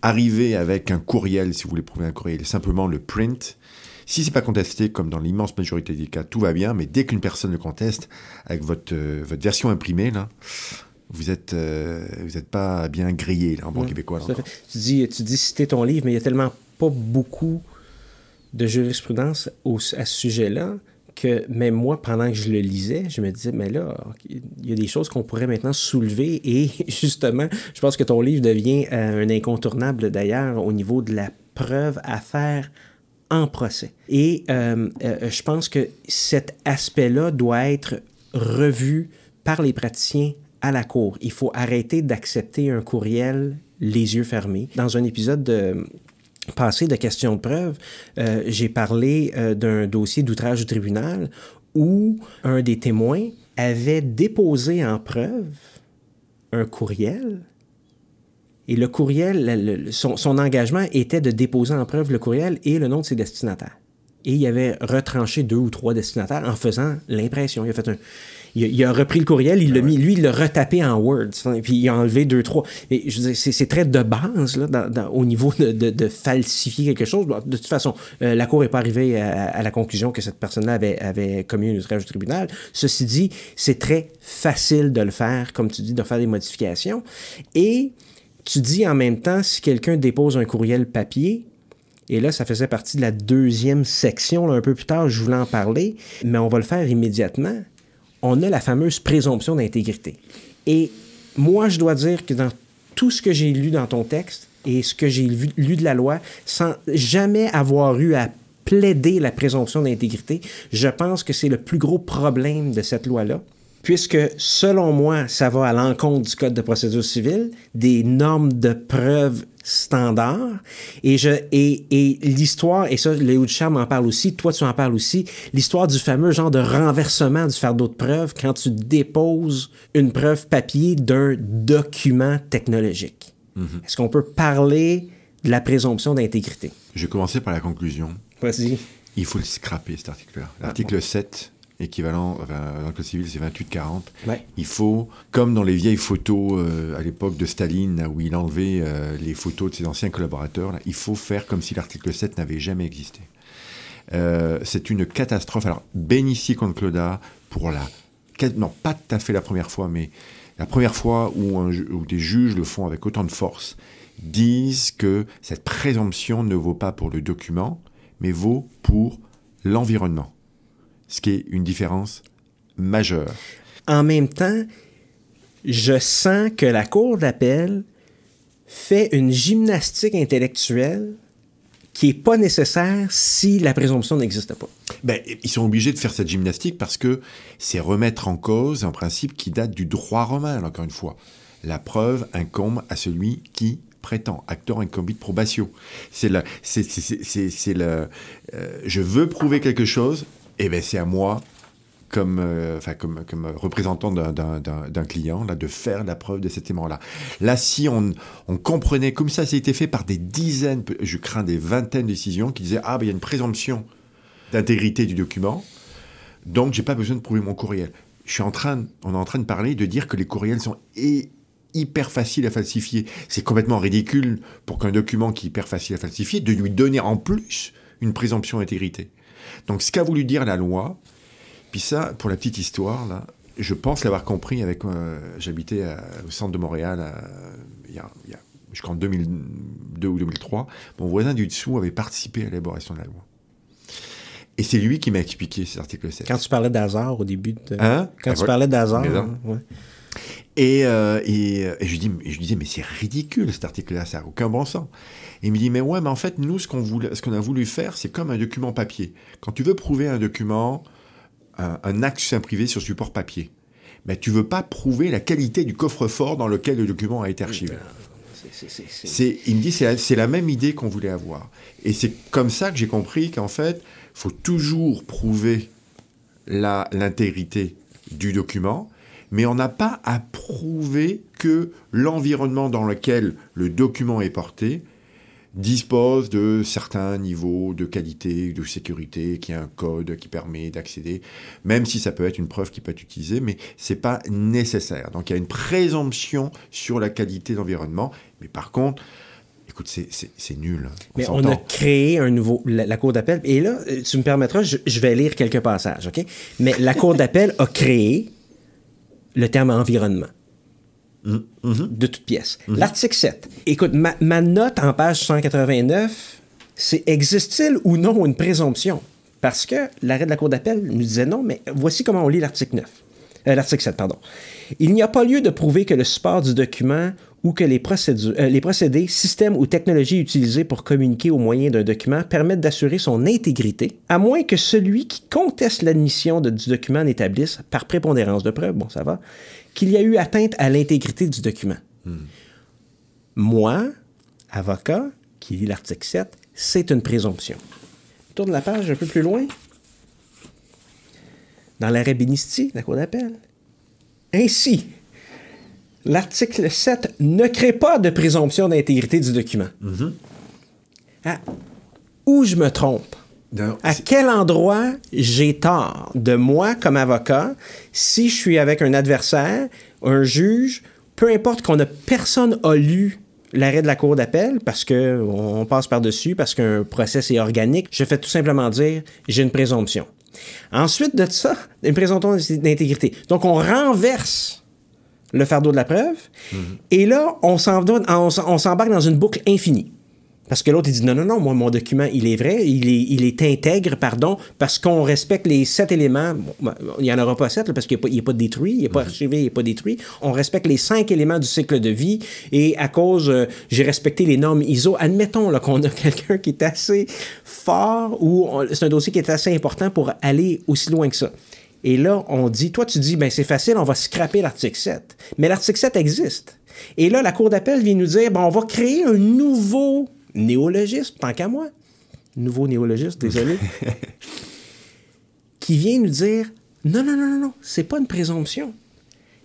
arriver avec un courriel, si vous voulez prouver un courriel, simplement le print, si c'est pas contesté, comme dans l'immense majorité des cas, tout va bien, mais dès qu'une personne le conteste, avec votre, euh, votre version imprimée, là, vous êtes euh, vous êtes pas bien grillé en bon québécois. tu dis tu dis citer ton livre, mais il y a tellement pas beaucoup de jurisprudence à ce sujet-là que même moi, pendant que je le lisais, je me disais, mais là, il y a des choses qu'on pourrait maintenant soulever et justement, je pense que ton livre devient euh, un incontournable d'ailleurs au niveau de la preuve à faire en procès. Et euh, euh, je pense que cet aspect-là doit être revu par les praticiens à la cour. Il faut arrêter d'accepter un courriel les yeux fermés. Dans un épisode de passé de questions de preuve, euh, j'ai parlé d'un dossier d'outrage du tribunal où un des témoins avait déposé en preuve un courriel et le courriel, son, engagement était de déposer en preuve le courriel et le nom de ses destinataires. Et il avait retranché deux ou trois destinataires en faisant l'impression. Il a fait un, il a, repris le courriel, il l'a mis, lui, il l'a retapé en Word, puis il a enlevé deux, trois. Et je veux c'est très de base, là, au niveau de, falsifier quelque chose. De toute façon, euh, la Cour n'est pas arrivée à, la conclusion que cette personne-là avait, avait commis un outrage au tribunal. Ceci dit, c'est très facile de le faire, comme tu dis, de faire des modifications. Et tu dis en même temps, si quelqu'un dépose un courriel papier, et là, ça faisait partie de la deuxième section, un peu plus tard, je voulais en parler, mais on va le faire immédiatement. On a la fameuse présomption d'intégrité. Et moi, je dois dire que dans tout ce que j'ai lu dans ton texte et ce que j'ai lu de la loi, sans jamais avoir eu à plaider la présomption d'intégrité, je pense que c'est le plus gros problème de cette loi-là puisque selon moi, ça va à l'encontre du Code de procédure civile, des normes de preuve standards. Et, je, et, et l'histoire, et ça, Léo Ducharme en parle aussi, toi tu en parles aussi, l'histoire du fameux genre de renversement du fardeau de preuve quand tu déposes une preuve papier d'un document technologique. Mm-hmm. Est-ce qu'on peut parler de la présomption d'intégrité? Je vais commencer par la conclusion. Vas-y. Il faut le scraper, cet article-là. L'article 7 équivalent, dans le code civil, c'est 28-40. Il faut, comme dans les vieilles photos euh, à l'époque de Staline, où il enlevait euh, les photos de ses anciens collaborateurs, il faut faire comme si l'article 7 n'avait jamais existé. Euh, c'est une catastrophe. Alors, bénitier contre Clauda, pour la. Non, pas tout à fait la première fois, mais la première fois où, où des juges le font avec autant de force, disent que cette présomption ne vaut pas pour le document, mais vaut pour l'environnement ce qui est une différence majeure. En même temps, je sens que la Cour d'appel fait une gymnastique intellectuelle qui n'est pas nécessaire si la présomption n'existe pas. Ben, ils sont obligés de faire cette gymnastique parce que c'est remettre en cause un principe qui date du droit romain, encore une fois. La preuve incombe à celui qui prétend, acteur incombit probatio. C'est le, c'est, le, euh, je veux prouver quelque chose, eh bien, c'est à moi, comme, euh, comme, comme représentant d'un client, là, de faire la preuve de cet élément-là. Là, si on, on, comprenait, comme ça, ça a été fait par des dizaines, je crains des vingtaines de décisions qui disaient Ah, ben, il y a une présomption d'intégrité du document, donc j'ai pas besoin de prouver mon courriel. Je suis en train, on est en train de parler, de dire que les courriels sont hyper faciles à falsifier. C'est complètement ridicule pour qu'un document qui est hyper facile à falsifier, de lui donner en plus une présomption d'intégrité. Donc, ce qu'a voulu dire la loi, puis ça, pour la petite histoire, là, je pense l'avoir compris avec. Euh, j'habitais au centre de Montréal euh, il y a, je crois en 2002 ou 2003. Mon voisin du dessous avait participé à l'élaboration de la loi. Et c'est lui qui m'a expliqué cet article 7. Quand tu parlais d'hasard au début de... Hein? Quand tu parlais d'hasard. Ouais. Et, euh, et, et, je, dis, je disais, mais c'est ridicule cet article-là, ça n'a aucun bon sens. Et il me dit, mais ouais, mais en fait, nous, ce qu'on a voulu faire, c'est comme un document papier. Quand tu veux prouver un document, un, un acte privé sur support papier, mais tu veux pas prouver la qualité du coffre-fort dans lequel le document a été archivé. C'est, il me dit c'est, c'est la même idée qu'on voulait avoir. Et c'est comme ça que j'ai compris qu'en fait, il faut toujours prouver la, l'intégrité du document, mais on n'a pas à prouver que l'environnement dans lequel le document est porté dispose de certains niveaux de qualité, de sécurité, qui a un code qui permet d'accéder, même si ça peut être une preuve qui peut être utilisée, mais c'est pas nécessaire. Donc il y a une présomption sur la qualité d'environnement, mais par contre, écoute, c'est nul. Hein. On mais on a créé un nouveau, la, Cour d'appel, et là, euh, tu me permettras, je, je, vais lire quelques passages, OK? Mais la Cour d'appel a créé le terme environnement. Mm-hmm. de toute pièce. Mm-hmm. L'article 7. Écoute, ma, note en page 189, c'est existe-t-il ou non une présomption? Parce que l'arrêt de la Cour d'appel nous disait non, mais voici comment on lit l'article 9. Euh, l'article 7, pardon. Il n'y a pas lieu de prouver que le support du document ou que les, procédures, euh, les procédés, systèmes ou technologies utilisés pour communiquer au moyen d'un document permettent d'assurer son intégrité, à moins que celui qui conteste l'admission du document n'établisse, par prépondérance de preuve, bon, ça va, qu'il y a eu atteinte à l'intégrité du document. Moi, avocat, qui lit l'article 7, c'est une présomption. Tourne la page un peu plus loin. Dans l'arrêt Benisti, la Cour d'appel. Ainsi, l'article 7 ne crée pas de présomption d'intégrité du document. Mm-hmm. Ah, où je me trompe? À quel endroit j'ai tort? De moi comme avocat si je suis avec un adversaire, un juge, peu importe qu'on a personne a lu l'arrêt de la cour d'appel parce que on passe par-dessus parce qu'un procès est organique, je fais tout simplement dire j'ai une présomption. Ensuite de ça, une présomption d'intégrité. Donc on renverse le fardeau de la preuve mm-hmm. et là on s'embarque dans une boucle infinie. Parce que l'autre, il dit non, non, non, moi, mon document, il est vrai, il est, il est intègre, pardon, parce qu'on respecte les sept éléments. Ben, il n'y en aura pas sept, parce qu'il n'est pas, pas, détruit, il n'est pas archivé, il n'est pas détruit. On respecte les cinq éléments du cycle de vie, et à cause, euh, j'ai respecté les normes ISO. Admettons qu'on a quelqu'un qui est assez fort, ou c'est un dossier qui est assez important pour aller aussi loin que ça. Et là, on dit, toi, tu dis, ben c'est facile, on va scraper l'article 7. Mais l'article 7 existe. Et là, la Cour d'appel vient nous dire, ben, on va créer un nouveau néologiste, tant qu'à moi, nouveau néologiste, désolé, qui vient nous dire non, non, non, non, non, c'est pas une présomption.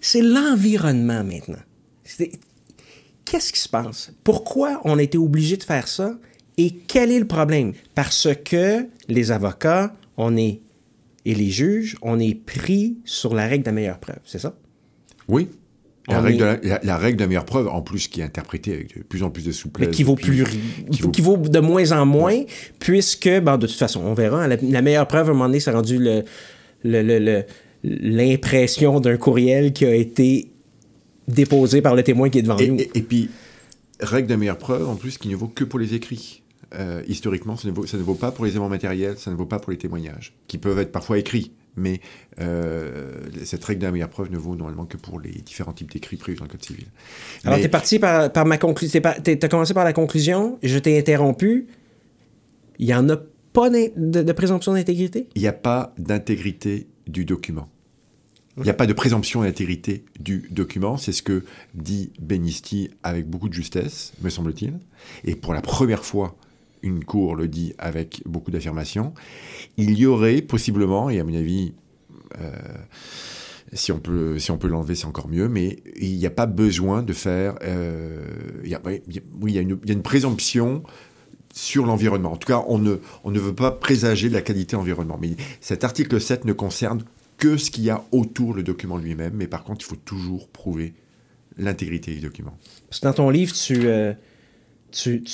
C'est l'environnement maintenant. Qu'est-ce qui se passe? Pourquoi on a été obligé de faire ça? Et quel est le problème? Parce que les avocats, on est, et les juges, on est pris sur la règle de la meilleure preuve, c'est ça? Oui, la règle, de la, règle, de meilleure preuve, en plus, qui est interprétée avec de plus en plus de souplesse. Mais qui vaut, plus, qui, vaut... de moins en moins, puisque, ben, de toute façon, on verra. La, meilleure preuve, à un moment donné, ça a rendu l'impression d'un courriel qui a été déposé par le témoin qui est devant nous. Et, puis, règle de meilleure preuve, en plus, qui ne vaut que pour les écrits. Euh, historiquement, ça ne, vaut, ça ne vaut pas pour les éléments matériels, ça ne vaut pas pour les témoignages, qui peuvent être parfois écrits mais euh, cette règle de la meilleure preuve ne vaut normalement que pour les différents types d'écrits prévus dans le Code civil. Alors, tu es parti par, par ma conclusion. Tu as commencé par la conclusion, je t'ai interrompu. Il n'y en a pas de, présomption d'intégrité? Il n'y a pas d'intégrité du document. Il n'y a pas de présomption d'intégrité du document. C'est ce que dit Benisti avec beaucoup de justesse, me semble-t-il. Et pour la première fois une cour le dit avec beaucoup d'affirmation, il y aurait possiblement, et à mon avis, euh, si on peut, si peut l'enlever, c'est encore mieux, mais il n'y a pas besoin de faire. Oui, il y, a une, présomption sur l'environnement. En tout cas, on ne, veut pas présager de la qualité environnement. Mais cet article 7 ne concerne que ce qu'il y a autour le document lui-même, mais par contre, il faut toujours prouver l'intégrité du document. Parce que dans ton livre, tu, euh,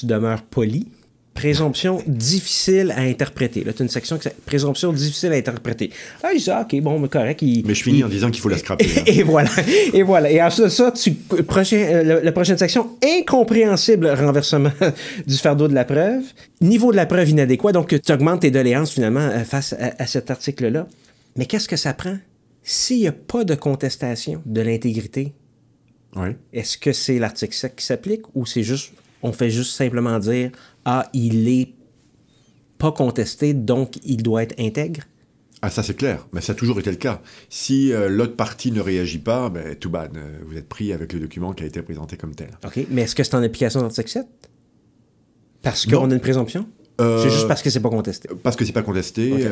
demeures poli, présomption difficile à interpréter. Là, tu as une section qui présomption difficile à interpréter. Ah, je dis, ah, OK, bon, mais correct. mais je finis en disant qu'il faut la scraper. Hein. Et, voilà. Et voilà. Et ensuite de ça, tu, prochain, euh, la, prochaine section, incompréhensible renversement du fardeau de la preuve. Niveau de la preuve inadéquat. Donc, tu augmentes tes doléances, finalement, euh, face à, cet article-là. Mais qu'est-ce que ça prend? S'il n'y a pas de contestation de l'intégrité, oui. est-ce que c'est l'article 7 qui s'applique ou c'est juste, on fait juste simplement dire ah, il est pas contesté, donc il doit être intègre? Ah, ça c'est clair, mais ça a toujours été le cas. Si euh, l'autre partie ne réagit pas, ben, tout bad, euh, vous êtes pris avec le document qui a été présenté comme tel. OK, mais est-ce que c'est en application d'article 7? Parce qu'on a une présomption? Euh, C'est juste parce que c'est pas contesté. Parce que c'est pas contesté.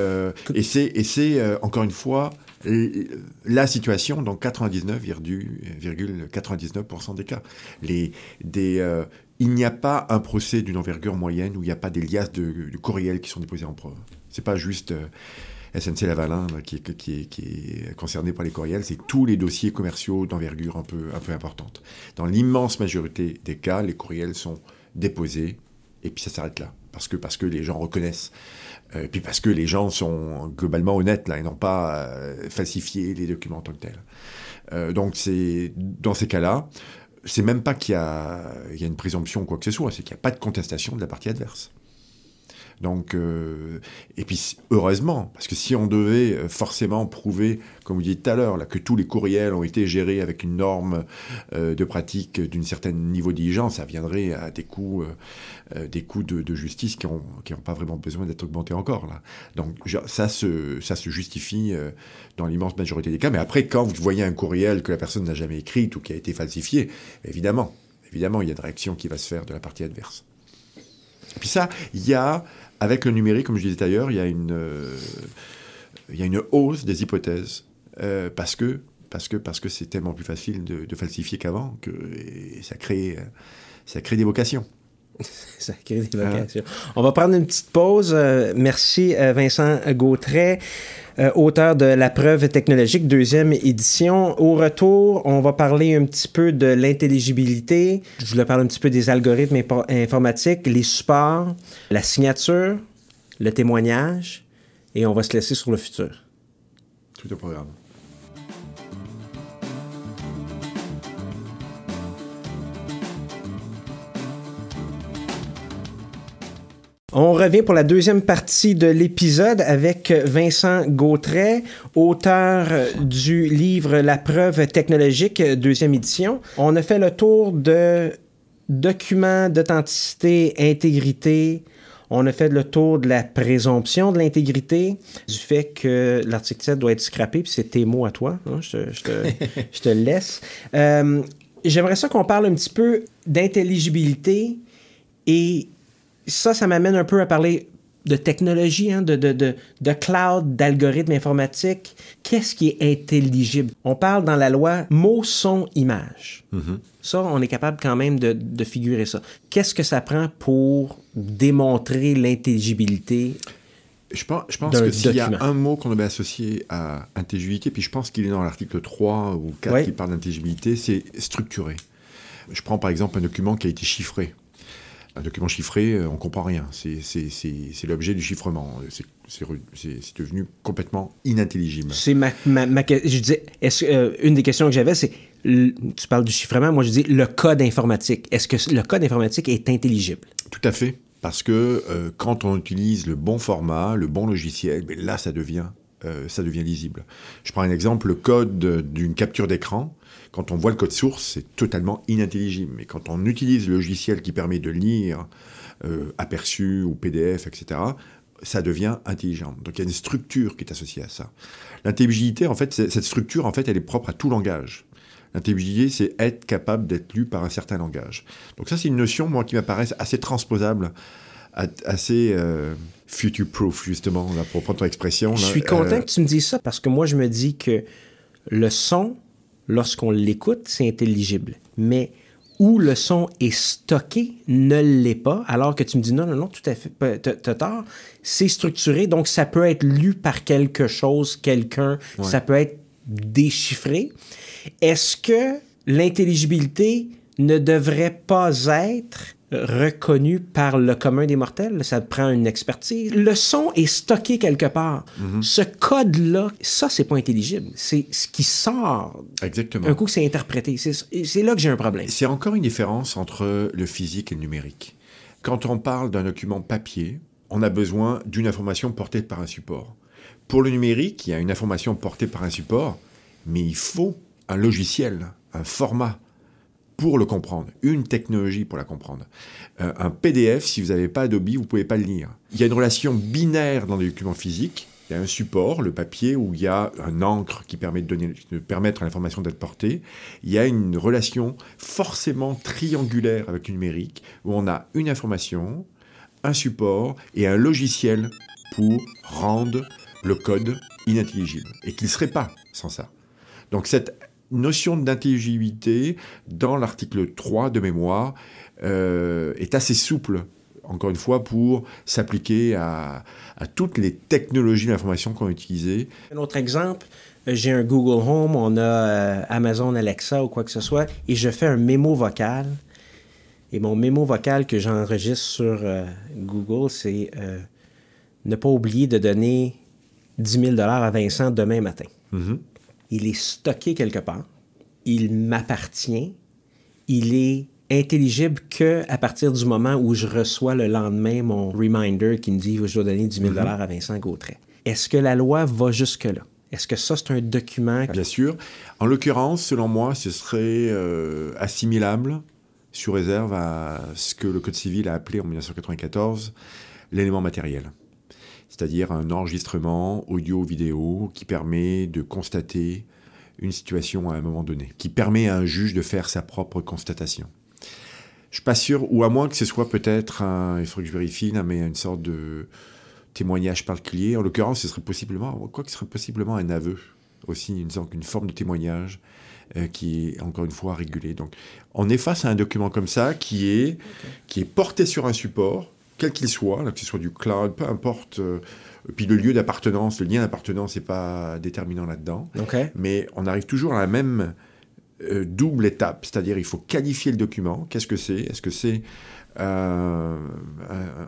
Et c'est, et c'est encore une fois, la situation dans 99,99% des cas. Les, des, il n'y a pas un procès d'une envergure moyenne où il n'y a pas des liasses de, courriels qui sont déposés en preuve. C'est pas juste euh, SNC Lavalin là, qui, est, concerné par les courriels, c'est tous les dossiers commerciaux d'envergure un peu, un peu importante. Dans l'immense majorité des cas, les courriels sont déposés et puis ça s'arrête là. Parce que, parce que les gens reconnaissent. Euh, et puis parce que les gens sont globalement honnêtes, là, ils n'ont pas euh, falsifié les documents en tant que tels. Euh, donc, c'est dans ces cas-là, c'est même pas qu'il y y a une présomption ou quoi que ce soit, c'est qu'il n'y a pas de contestation de la partie adverse. Donc, euh, et puis heureusement, parce que si on devait euh, forcément prouver, comme vous disiez tout à l'heure, que tous les courriels ont été gérés avec une norme euh, de pratique d'une certaine niveau d'exigence, ça viendrait à des coûts, des coûts de, justice qui n'ont qui ont pas vraiment besoin d'être augmentés encore. Là. Donc ça se, ça se justifie dans l'immense majorité des cas. Mais après, quand vous voyez un courriel que la personne n'a jamais écrit ou qui a été falsifié, évidemment, évidemment, il y a une réaction qui va se faire de la partie adverse. Et puis ça, il y a, avec le numérique, comme je disais d'ailleurs, il y a une, euh, il y a une hausse des hypothèses euh, parce que parce que parce que c'est tellement plus facile de, falsifier qu'avant que et ça crée ça crée des vocations. Ça crée des vocations. On va prendre une petite pause. Euh, merci euh, Vincent Gautret, euh, auteur de La preuve technologique, deuxième édition. Au retour, on va parler un petit peu de l'intelligibilité. Je voulais parler un petit peu des algorithmes informatiques, les supports, la signature, le témoignage, et on va se laisser sur le futur. Tout un programme. On revient pour la deuxième partie de l'épisode avec Vincent Gautret, auteur du livre La preuve technologique, deuxième édition. On a fait le tour de documents d'authenticité, intégrité. On a fait le tour de la présomption de l'intégrité, du fait que l'article 7 doit être scrappé, puis c'est tes mots à toi. hein, je, te, je te- je te le laisse. Euh, J'aimerais ça qu'on parle un petit peu d'intelligibilité et ça, ça m'amène un peu à parler de technologie, hein, de, de, de, de cloud, d'algorithmes informatiques. Qu'est-ce qui est intelligible? On parle dans la loi mot, son, image. Ça, on est capable quand même de, figurer ça. Qu'est-ce que ça prend pour démontrer l'intelligibilité? Je pense, je pense D'un que s'il y a un mot qu'on devait associer à intelligibilité, puis je pense qu'il est dans l'article 3 ou 4 Ouais. qui parle d'intelligibilité, c'est structuré. Je prends par exemple un document qui a été chiffré. Un document chiffré, euh, on comprend rien. C'est l'objet du chiffrement. C'est- devenu complètement inintelligible. C'est ma, ma, ma que- Je disais, euh, une des questions que j'avais, c'est tu parles du chiffrement, moi je dis le code informatique. Est-ce que le code informatique est intelligible? Tout à fait. Parce que euh, quand on utilise le bon format, le bon logiciel, ben là, ça devient, euh, ça devient lisible. Je prends un exemple, le code de- d'une capture d'écran. Quand on voit le code source, c'est totalement inintelligible. Mais quand on utilise le logiciel qui permet de lire euh, aperçu ou PDF, etc., ça devient intelligent. Donc il y a une structure qui est associée à ça. L'intelligibilité, en fait, cette structure, en fait, elle est propre à tout langage. L'intelligibilité, c'est être capable d'être lu par un certain langage. Donc ça, c'est une notion, moi, qui m'apparaît assez transposable, assez euh, future-proof, justement, là, pour prendre ton expression. Je suis content Euh, que tu me dises ça parce que moi, je me dis que le son, lorsqu'on l'écoute, c'est intelligible. Mais où le son est stocké ne l'est pas, alors que tu me dis non, non, non, tout à fait, t'as t'as tort. C'est structuré, donc ça peut être lu par quelque chose, quelqu'un, Ouais. ça peut être déchiffré. Est-ce que l'intelligibilité ne devrait pas être reconnue par le commun des mortels? Ça prend une expertise. Le son est stocké quelque part. Ce code-là, ça, c'est pas intelligible. C'est ce qui sort Exactement. un coup que c'est interprété. C'est là que j'ai un problème. C'est encore une différence entre le physique et le numérique. Quand on parle d'un document papier, on a besoin d'une information portée par un support. Pour le numérique, il y a une information portée par un support, mais il faut un logiciel, un format pour le comprendre, une technologie pour la comprendre. Euh, un PDF, si vous n'avez pas Adobe, vous ne pouvez pas le lire. Il y a une relation binaire dans les documents physiques, il y a un support, le papier, où il y a un encre qui permet de, donner, de permettre à l'information d'être portée. Il y a une relation forcément triangulaire avec le numérique, où on a une information, un support et un logiciel pour rendre le code inintelligible, et qu'il ne serait pas sans ça. Donc cette notion d'intelligibilité dans l'article 3 de mémoire euh, est assez souple encore une fois, pour s'appliquer à, toutes les technologies d'information qu'on a utilisées. Un autre exemple, euh, j'ai un Google Home, on a euh, Amazon Alexa ou quoi que ce soit, et je fais un mémo vocal. Et mon mémo vocal que j'enregistre sur euh, Google, c'est ne pas oublier de donner 10 000 à Vincent demain matin. Mm-hmm. Il est stocké quelque part. Il m'appartient. Il est intelligible que à partir du moment où je reçois le lendemain mon reminder qui me dit que je dois donner 10 000 dollars à Vincent Gautret. Est-ce que la loi va jusque-là? Est-ce que ça, c'est un document? Bien sûr. En l'occurrence, selon moi, ce serait euh, assimilable sous réserve à ce que le Code civil a appelé en 1994 l'élément matériel. C'est-à-dire un enregistrement audio-vidéo qui permet de constater une situation à un moment donné, qui permet à un juge de faire sa propre constatation. Je suis pas sûr, ou à moins que ce soit peut-être un, il faudrait que je vérifie, mais une sorte de témoignage particulier. En l'occurrence, ce serait possiblement, quoi que ce serait possiblement un aveu aussi, une, sorte, une forme de témoignage euh, qui est encore une fois régulé. Donc, on est face à un document comme ça qui est, qui est porté sur un support, quel qu'il soit, que ce soit du cloud, peu importe. Euh, puis le lieu d'appartenance, le lien d'appartenance n'est pas déterminant là-dedans. Mais on arrive toujours à la même euh, double étape, c'est-à-dire il faut qualifier le document. Qu'est-ce que c'est? Est-ce que c'est euh,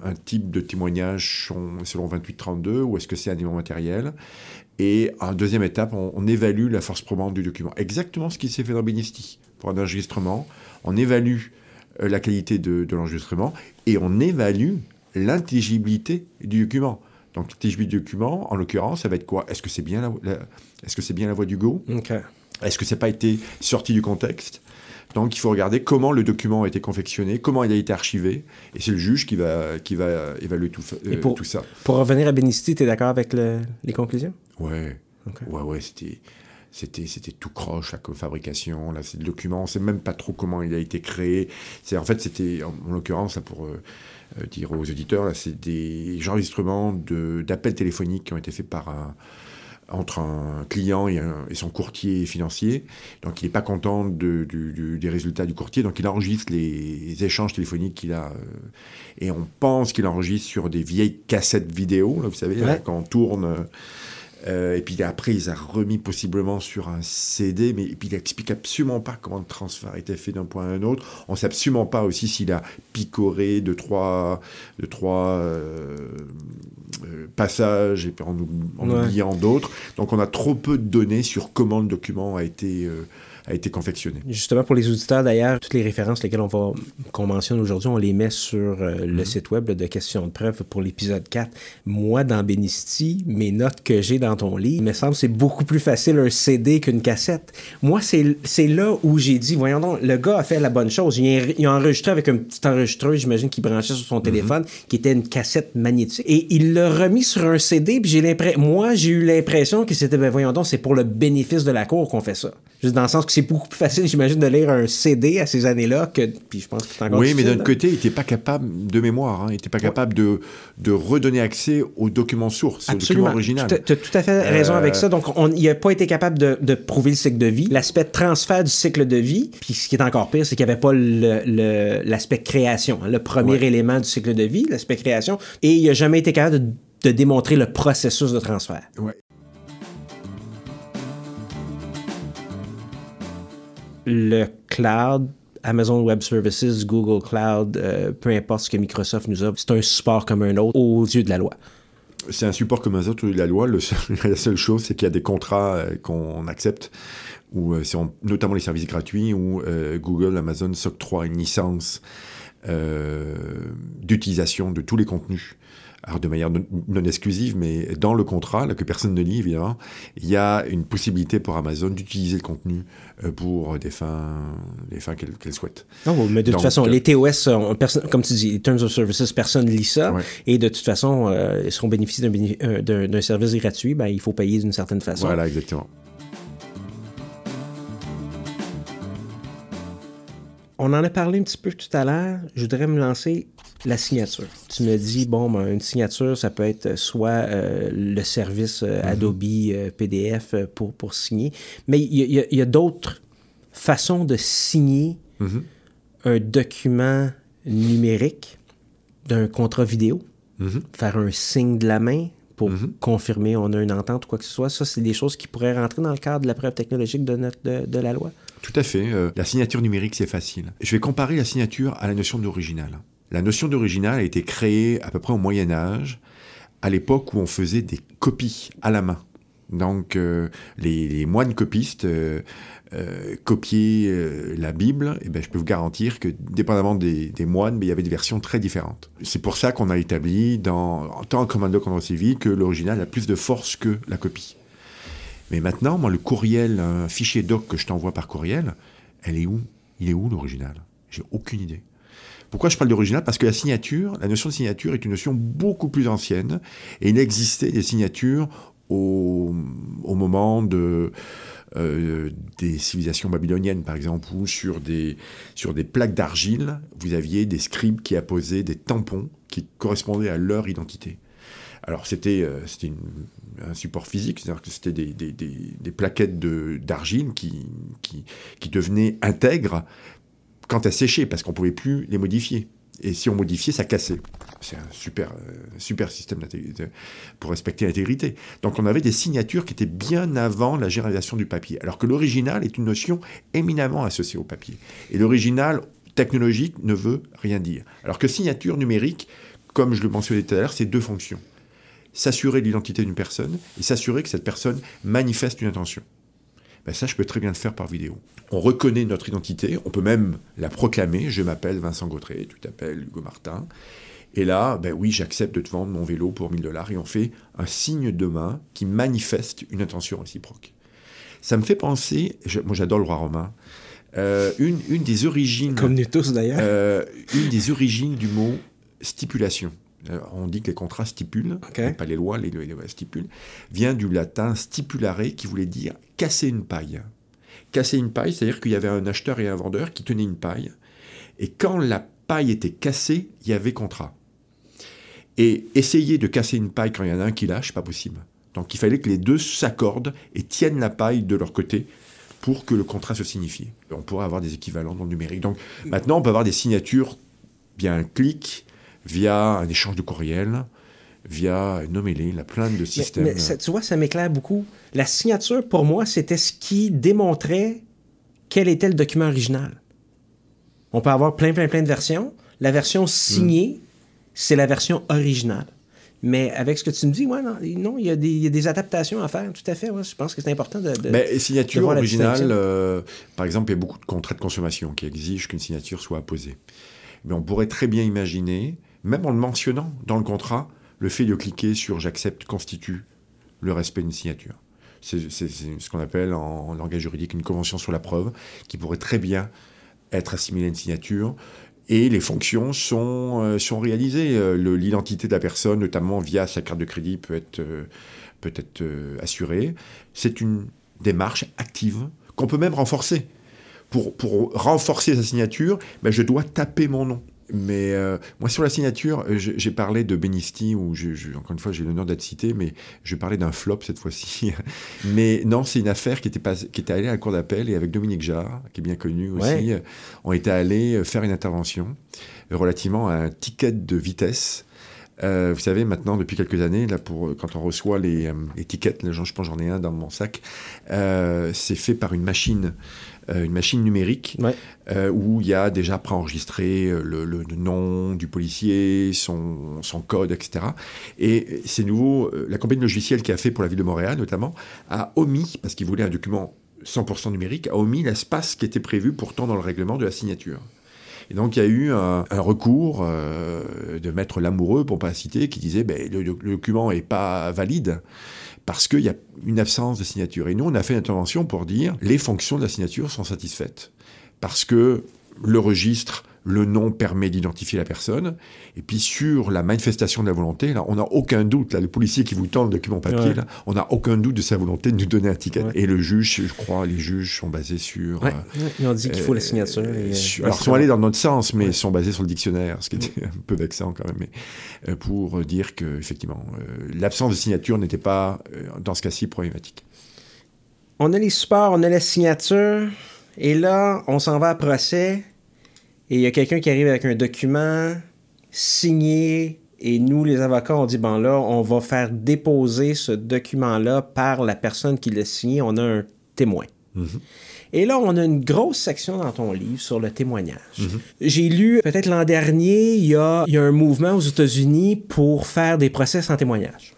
un, type de témoignage selon 2832 ou est-ce que c'est un élément matériel? Et en deuxième étape, on, évalue la force probante du document. Exactement ce qui s'est fait dans Benisti pour un enregistrement. On évalue la qualité de, l'enregistrement et on évalue l'intelligibilité du document. Donc l'intelligibilité du document, en l'occurrence, ça va être quoi? Est-ce que c'est bien la, est-ce que c'est bien la voix du go est-ce que ça n'a pas été sorti du contexte? Donc il faut regarder comment le document a été confectionné, comment il a été archivé, et c'est le juge qui va, qui va évaluer tout, euh, pour, tout ça. Pour revenir à Bénicité, tu es d'accord avec les conclusions? Ouais. Ouais, ouais, c'était c'était c'était tout croche la fabrication là c'est le document on sait même pas trop comment il a été créé c'est en fait c'était en, l'occurrence pour euh, euh, dire aux auditeurs là c'est des enregistrements de d'appels téléphoniques qui ont été faits par un entre un client et, son courtier financier. Donc, il n'est pas content de, des résultats du courtier. Donc, il enregistre les, échanges téléphoniques qu'il a. Euh, et on pense qu'il enregistre sur des vieilles cassettes vidéo, là, vous savez, quand on tourne. Euh, et puis après, il a remis possiblement sur un CD, mais puis il n'explique absolument pas comment le transfert a été fait d'un point à un autre. On ne sait absolument pas aussi s'il a picoré de trois, de trois euh, euh, passages et en, en oubliant d'autres. Donc on a trop peu de données sur comment le document a été a été confectionné. Justement, pour les auditeurs, d'ailleurs, toutes les références lesquelles on va qu'on mentionne aujourd'hui, on les met sur euh, le mhm. site web de questions de preuve pour l'épisode 4. Moi, dans Benisti, mes notes que j'ai dans ton livre, il me semble que c'est beaucoup plus facile un CD qu'une cassette. Moi, c'est là où j'ai dit, voyons donc, le gars a fait la bonne chose. Il a, enregistré avec un petit enregistreur, j'imagine, qui branchait sur son mhm. téléphone, qui était une cassette magnétique. Et il l'a remis sur un CD, puis j'ai l'impression, moi, j'ai eu l'impression que c'était, ben voyons donc, c'est pour le bénéfice de la cour qu'on fait ça. Juste dans le sens que c'est beaucoup plus facile, j'imagine, de lire un CD à ces années-là que. Puis je pense que encore Oui, mais d'un autre côté, il n'était pas capable de mémoire. Hein, il n'était pas capable de, de redonner accès aux documents sources, au document original. Tu as tout à fait raison avec ça. Donc, on, il n'a pas été capable de, de, prouver le cycle de vie. L'aspect transfert du cycle de vie, puis ce qui est encore pire, c'est qu'il n'y avait pas l'aspect le, création, hein, le premier élément du cycle de vie, l'aspect création. Et il n'a jamais été capable de, de démontrer le processus de transfert. Ouais. Le cloud, Amazon Web Services, Google Cloud, euh, peu importe ce que Microsoft nous offre, c'est un support comme un autre aux yeux de la loi. C'est un support comme un autre aux yeux de la loi. la seule chose, c'est qu'il y a des contrats euh, qu'on accepte, euh, notamment les services gratuits, où Google, Amazon s'octroient une licence d'utilisation de tous les contenus alors de manière non, exclusive, mais dans le contrat, là, que personne ne lit évidemment, il y a une possibilité pour Amazon d'utiliser le contenu euh, pour des fins, des fins qu'elle souhaite. Non, mais de toute façon, les TOS, comme tu dis, Terms of Services, personne ne lit ça, et de toute façon, euh, si on bénéficie d'un service gratuit, ben, il faut payer d'une certaine façon. Voilà, exactement. On en a parlé un petit peu tout à l'heure. Je voudrais me lancer la signature. Tu me dis, bon, ben, une signature, ça peut être soit euh, le service euh, mhm. Adobe euh, PDF pour, pour signer, mais il y a, d'autres façons de signer mhm. un document numérique d'un contrat vidéo, mhm. faire un signe de la main pour confirmer on a une entente ou quoi que ce soit. Ça, c'est des choses qui pourraient rentrer dans le cadre de la preuve technologique de, notre, de, la loi. Tout à fait. la signature numérique, c'est facile. Je vais comparer la signature à la notion d'original. La notion d'original a été créée à peu près au Moyen Âge, à l'époque où on faisait des copies à la main. Donc euh, les, moines copistes euh, euh, copiaient la Bible, et ben, je peux vous garantir que dépendamment des, moines, ben, il y avait des versions très différentes. C'est pour ça qu'on a établi, dans, en tant que commando contre civil, que l'original a plus de force que la copie. Mais maintenant, moi, le courriel, un fichier doc que je t'envoie par courriel, elle est où? Il est où l'original? J'ai aucune idée. Pourquoi je parle d'original? Parce que la signature, la notion de signature est une notion beaucoup plus ancienne et il existait des signatures au, moment euh, des civilisations babyloniennes, par exemple, où sur des, sur des plaques d'argile, vous aviez des scribes qui apposaient des tampons qui correspondaient à leur identité. Alors c'était euh, un support physique, c'est-à-dire que c'était des, des, des, des, plaquettes d'argile qui, qui, qui, devenaient intègres quand elles séchaient, parce qu'on pouvait plus les modifier. Et si on modifiait, ça cassait. C'est un super, euh, super système pour respecter l'intégrité. Donc on avait des signatures qui étaient bien avant la généralisation du papier. Alors que l'original est une notion éminemment associée au papier. Et l'original technologique ne veut rien dire. Alors que signature numérique, comme je le mentionnais tout à l'heure, c'est deux fonctions. S'assurer de l'identité d'une personne et s'assurer que cette personne manifeste une intention. Ben ça, je peux très bien le faire par vidéo. On reconnaît notre identité, on peut même la proclamer. Je m'appelle Vincent Gautret, tu t'appelles Hugo Martin. Et là, ben oui, j'accepte de te vendre mon vélo pour 1000 dollars et on fait un signe de main qui manifeste une intention réciproque. Ça me fait penser, moi j'adore le roi romain, euh, une, une, des origines. Comme nous tous d'ailleurs. Euh, une des origines du mot stipulation. Euh, on dit que les contrats stipulent, pas les lois, les, lois stipulent, vient du latin stipulare qui voulait dire casser une paille. Casser une paille, c'est-à-dire qu'il y avait un acheteur et un vendeur qui tenaient une paille, et quand la paille était cassée, il y avait contrat. Et essayer de casser une paille quand il y en a un qui lâche, pas possible. Donc il fallait que les deux s'accordent et tiennent la paille de leur côté pour que le contrat se signifie. On pourrait avoir des équivalents dans le numérique. Donc maintenant, on peut avoir des signatures via un clic, via un échange de courriel, via nommez-les, la plainte de systèmes. Mais, tu vois, ça m'éclaire beaucoup. La signature, pour moi, c'était ce qui démontrait quel était le document original. On peut avoir plein, plein, plein de versions. La version signée, c'est la version originale. Mais avec ce que tu me dis, ouais, non, il, y a des, adaptations à faire, tout à fait. je pense que c'est important de. de Mais signature originale, euh, par exemple, il y a beaucoup de contrats de consommation qui exigent qu'une signature soit apposée. Mais on pourrait très bien imaginer même en le mentionnant dans le contrat, le fait de cliquer sur j'accepte constitue le respect d'une signature. C'est ce qu'on appelle en, langage juridique une convention sur la preuve, qui pourrait très bien être assimilée à une signature. Et les fonctions sont, euh, sont réalisées. Euh, l'identité de la personne, notamment via sa carte de crédit, peut être, euh, peut être assurée. C'est une démarche active qu'on peut même renforcer. Pour, pour renforcer sa signature, ben, je dois taper mon nom. Mais euh, moi, sur la signature, euh, j'ai parlé de Benisti, où, je, encore une fois, j'ai l'honneur d'être cité, mais je parlais d'un flop cette fois-ci. mais non, c'est une affaire qui était, pas, qui était allée à la cour d'appel, et avec Dominique Jarre, qui est bien connu aussi, euh, on était allés faire une intervention relativement à un ticket de vitesse. vous savez, maintenant, depuis quelques années, là, pour, quand on reçoit les, les tickets, je pense j'en ai un dans mon sac, c'est fait par une machine euh, une machine numérique euh, où il y a déjà préenregistré euh, le, le, nom du policier, son, son code, etc. Et c'est nouveau, la compagnie logicielle qui a fait pour la ville de Montréal notamment a omis, parce qu'il voulait un document 100% numérique, a omis l'espace qui était prévu pourtant dans le règlement de la signature. Et donc il y a eu un, recours euh, de maître Lamoureux, pour pas citer, qui disait ben, le, le, document n'est pas valide parce qu'il y a une absence de signature. Et nous, on a fait une intervention pour dire les fonctions de la signature sont satisfaites. Parce que le registre le nom permet d'identifier la personne. Et puis sur la manifestation de la volonté, là, on n'a aucun doute. Là, le policier qui vous tend le document papier, là, on n'a aucun doute de sa volonté de nous donner un ticket. Et le juge, je crois, les juges sont basés sur. Euh, ils ont dit qu'il faut la signature. Euh, alors, ils sont allés dans notre sens, mais ils sont basés sur le dictionnaire, ce qui était un peu vexant quand même. Mais, euh, pour dire que, effectivement, l'absence de signature n'était pas, dans ce cas-ci, problématique. On a les supports, on a la signature. Et là, on s'en va à procès et il y a quelqu'un qui arrive avec un document signé et nous, les avocats, on dit, bon là, on va faire déposer ce document-là par la personne qui l'a signé. On a un témoin. Mhm. Et là, on a une grosse section dans ton livre sur le témoignage. Mhm. J'ai lu, peut-être l'an dernier, il y, a, il y a un mouvement aux États-Unis pour faire des procès sans témoignage,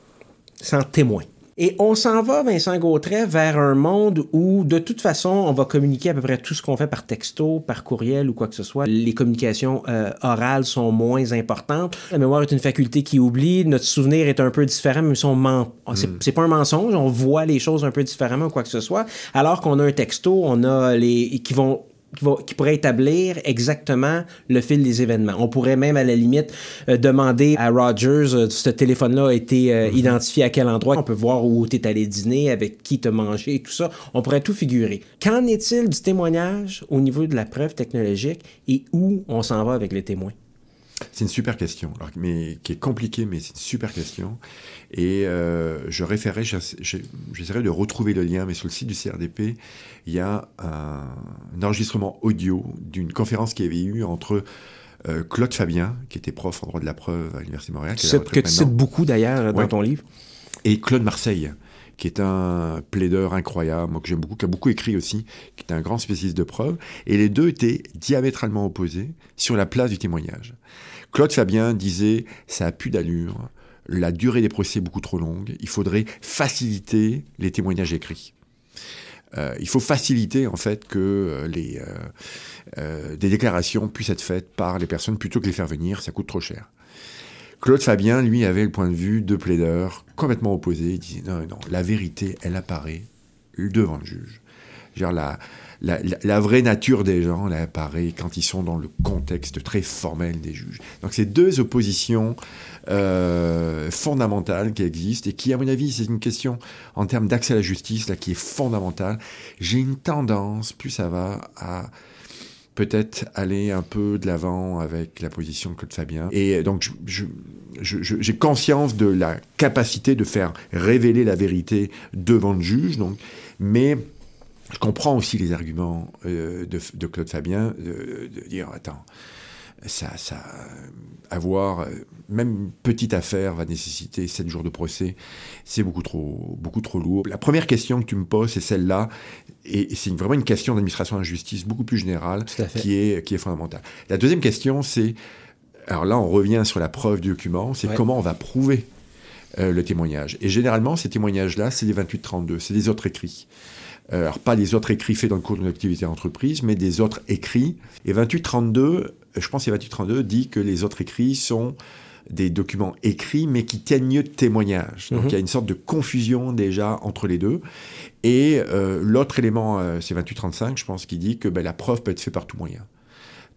sans témoin. Et on s'en va, Vincent Gautret, vers un monde où, de toute façon, on va communiquer à peu près tout ce qu'on fait par texto, par courriel ou quoi que ce soit. Les communications euh, orales sont moins importantes. La mémoire est une faculté qui oublie. Notre souvenir est un peu différent, même si on ment. C'est, hmm. pas un mensonge, on voit les choses un peu différemment ou quoi que ce soit. Alors qu'on a un texto, on a les qui vont qui, pourrait établir exactement le fil des événements. On pourrait même, à la limite, euh, demander à Rogers, euh, ce téléphone-là a été euh, mhm. identifié à quel endroit? On peut voir où tu es allé dîner, avec qui tu as mangé, tout ça. On pourrait tout figurer. Qu'en est-il du témoignage au niveau de la preuve technologique et où on s'en va avec les témoins? C'est une super question, mais qui est compliquée, mais c'est une super question. Et euh, je référais, j'essaierai de retrouver le lien, mais sur le site du CRDP, il y a un, enregistrement audio d'une conférence qui avait eu entre euh, Claude Fabien, qui était prof en droit de la preuve à l'Université de Montréal. que tu cites beaucoup d'ailleurs dans ton livre. Et Claude Marseille, qui est un plaideur incroyable, moi que j'aime beaucoup, qui a beaucoup écrit aussi, qui est un grand spécialiste de preuve. Et les deux étaient diamétralement opposés sur la place du témoignage. Claude Fabien disait ça a plus d'allure, la durée des procès est beaucoup trop longue, il faudrait faciliter les témoignages écrits. Euh, il faut faciliter en fait que euh, les, euh, des déclarations puissent être faites par les personnes plutôt que les faire venir, ça coûte trop cher. Claude Fabien, lui, avait le point de vue de plaideur complètement opposé. Il disait non, non, la vérité, elle apparaît devant le juge. Genre la, la, vraie nature des gens, apparaît quand ils sont dans le contexte très formel des juges. Donc c'est deux oppositions euh, fondamentales qui existent et qui, à mon avis, c'est une question en termes d'accès à la justice là, qui est fondamentale. J'ai une tendance, plus ça va, à peut-être aller un peu de l'avant avec la position de Claude Fabien. Et donc, j'ai conscience de la capacité de faire révéler la vérité devant le juge, donc, mais je comprends aussi les arguments euh, de, Claude Fabien de, dire attends, ça, ça, avoir euh, même une petite affaire va nécessiter 7 jours de procès, c'est beaucoup trop, beaucoup trop lourd. La première question que tu me poses, c'est celle-là, et, c'est vraiment une question d'administration de la justice beaucoup plus générale qui est, qui est fondamentale. La deuxième question, c'est, alors là, on revient sur la preuve du document, c'est comment on va prouver euh, le témoignage. Et généralement, ces témoignages-là, c'est des 28-32, c'est des autres écrits. Euh, alors pas les autres écrits faits dans le cours d'une activité d'entreprise, mais des autres écrits. Et 2832, je pense que 2832 dit que les autres écrits sont des documents écrits, mais qui tiennent mieux de témoignages. Donc mhm. il y a une sorte de confusion déjà entre les deux. Et euh, l'autre élément, euh, c'est 2835, je pense, qui dit que ben, la preuve peut être faite par tout moyen.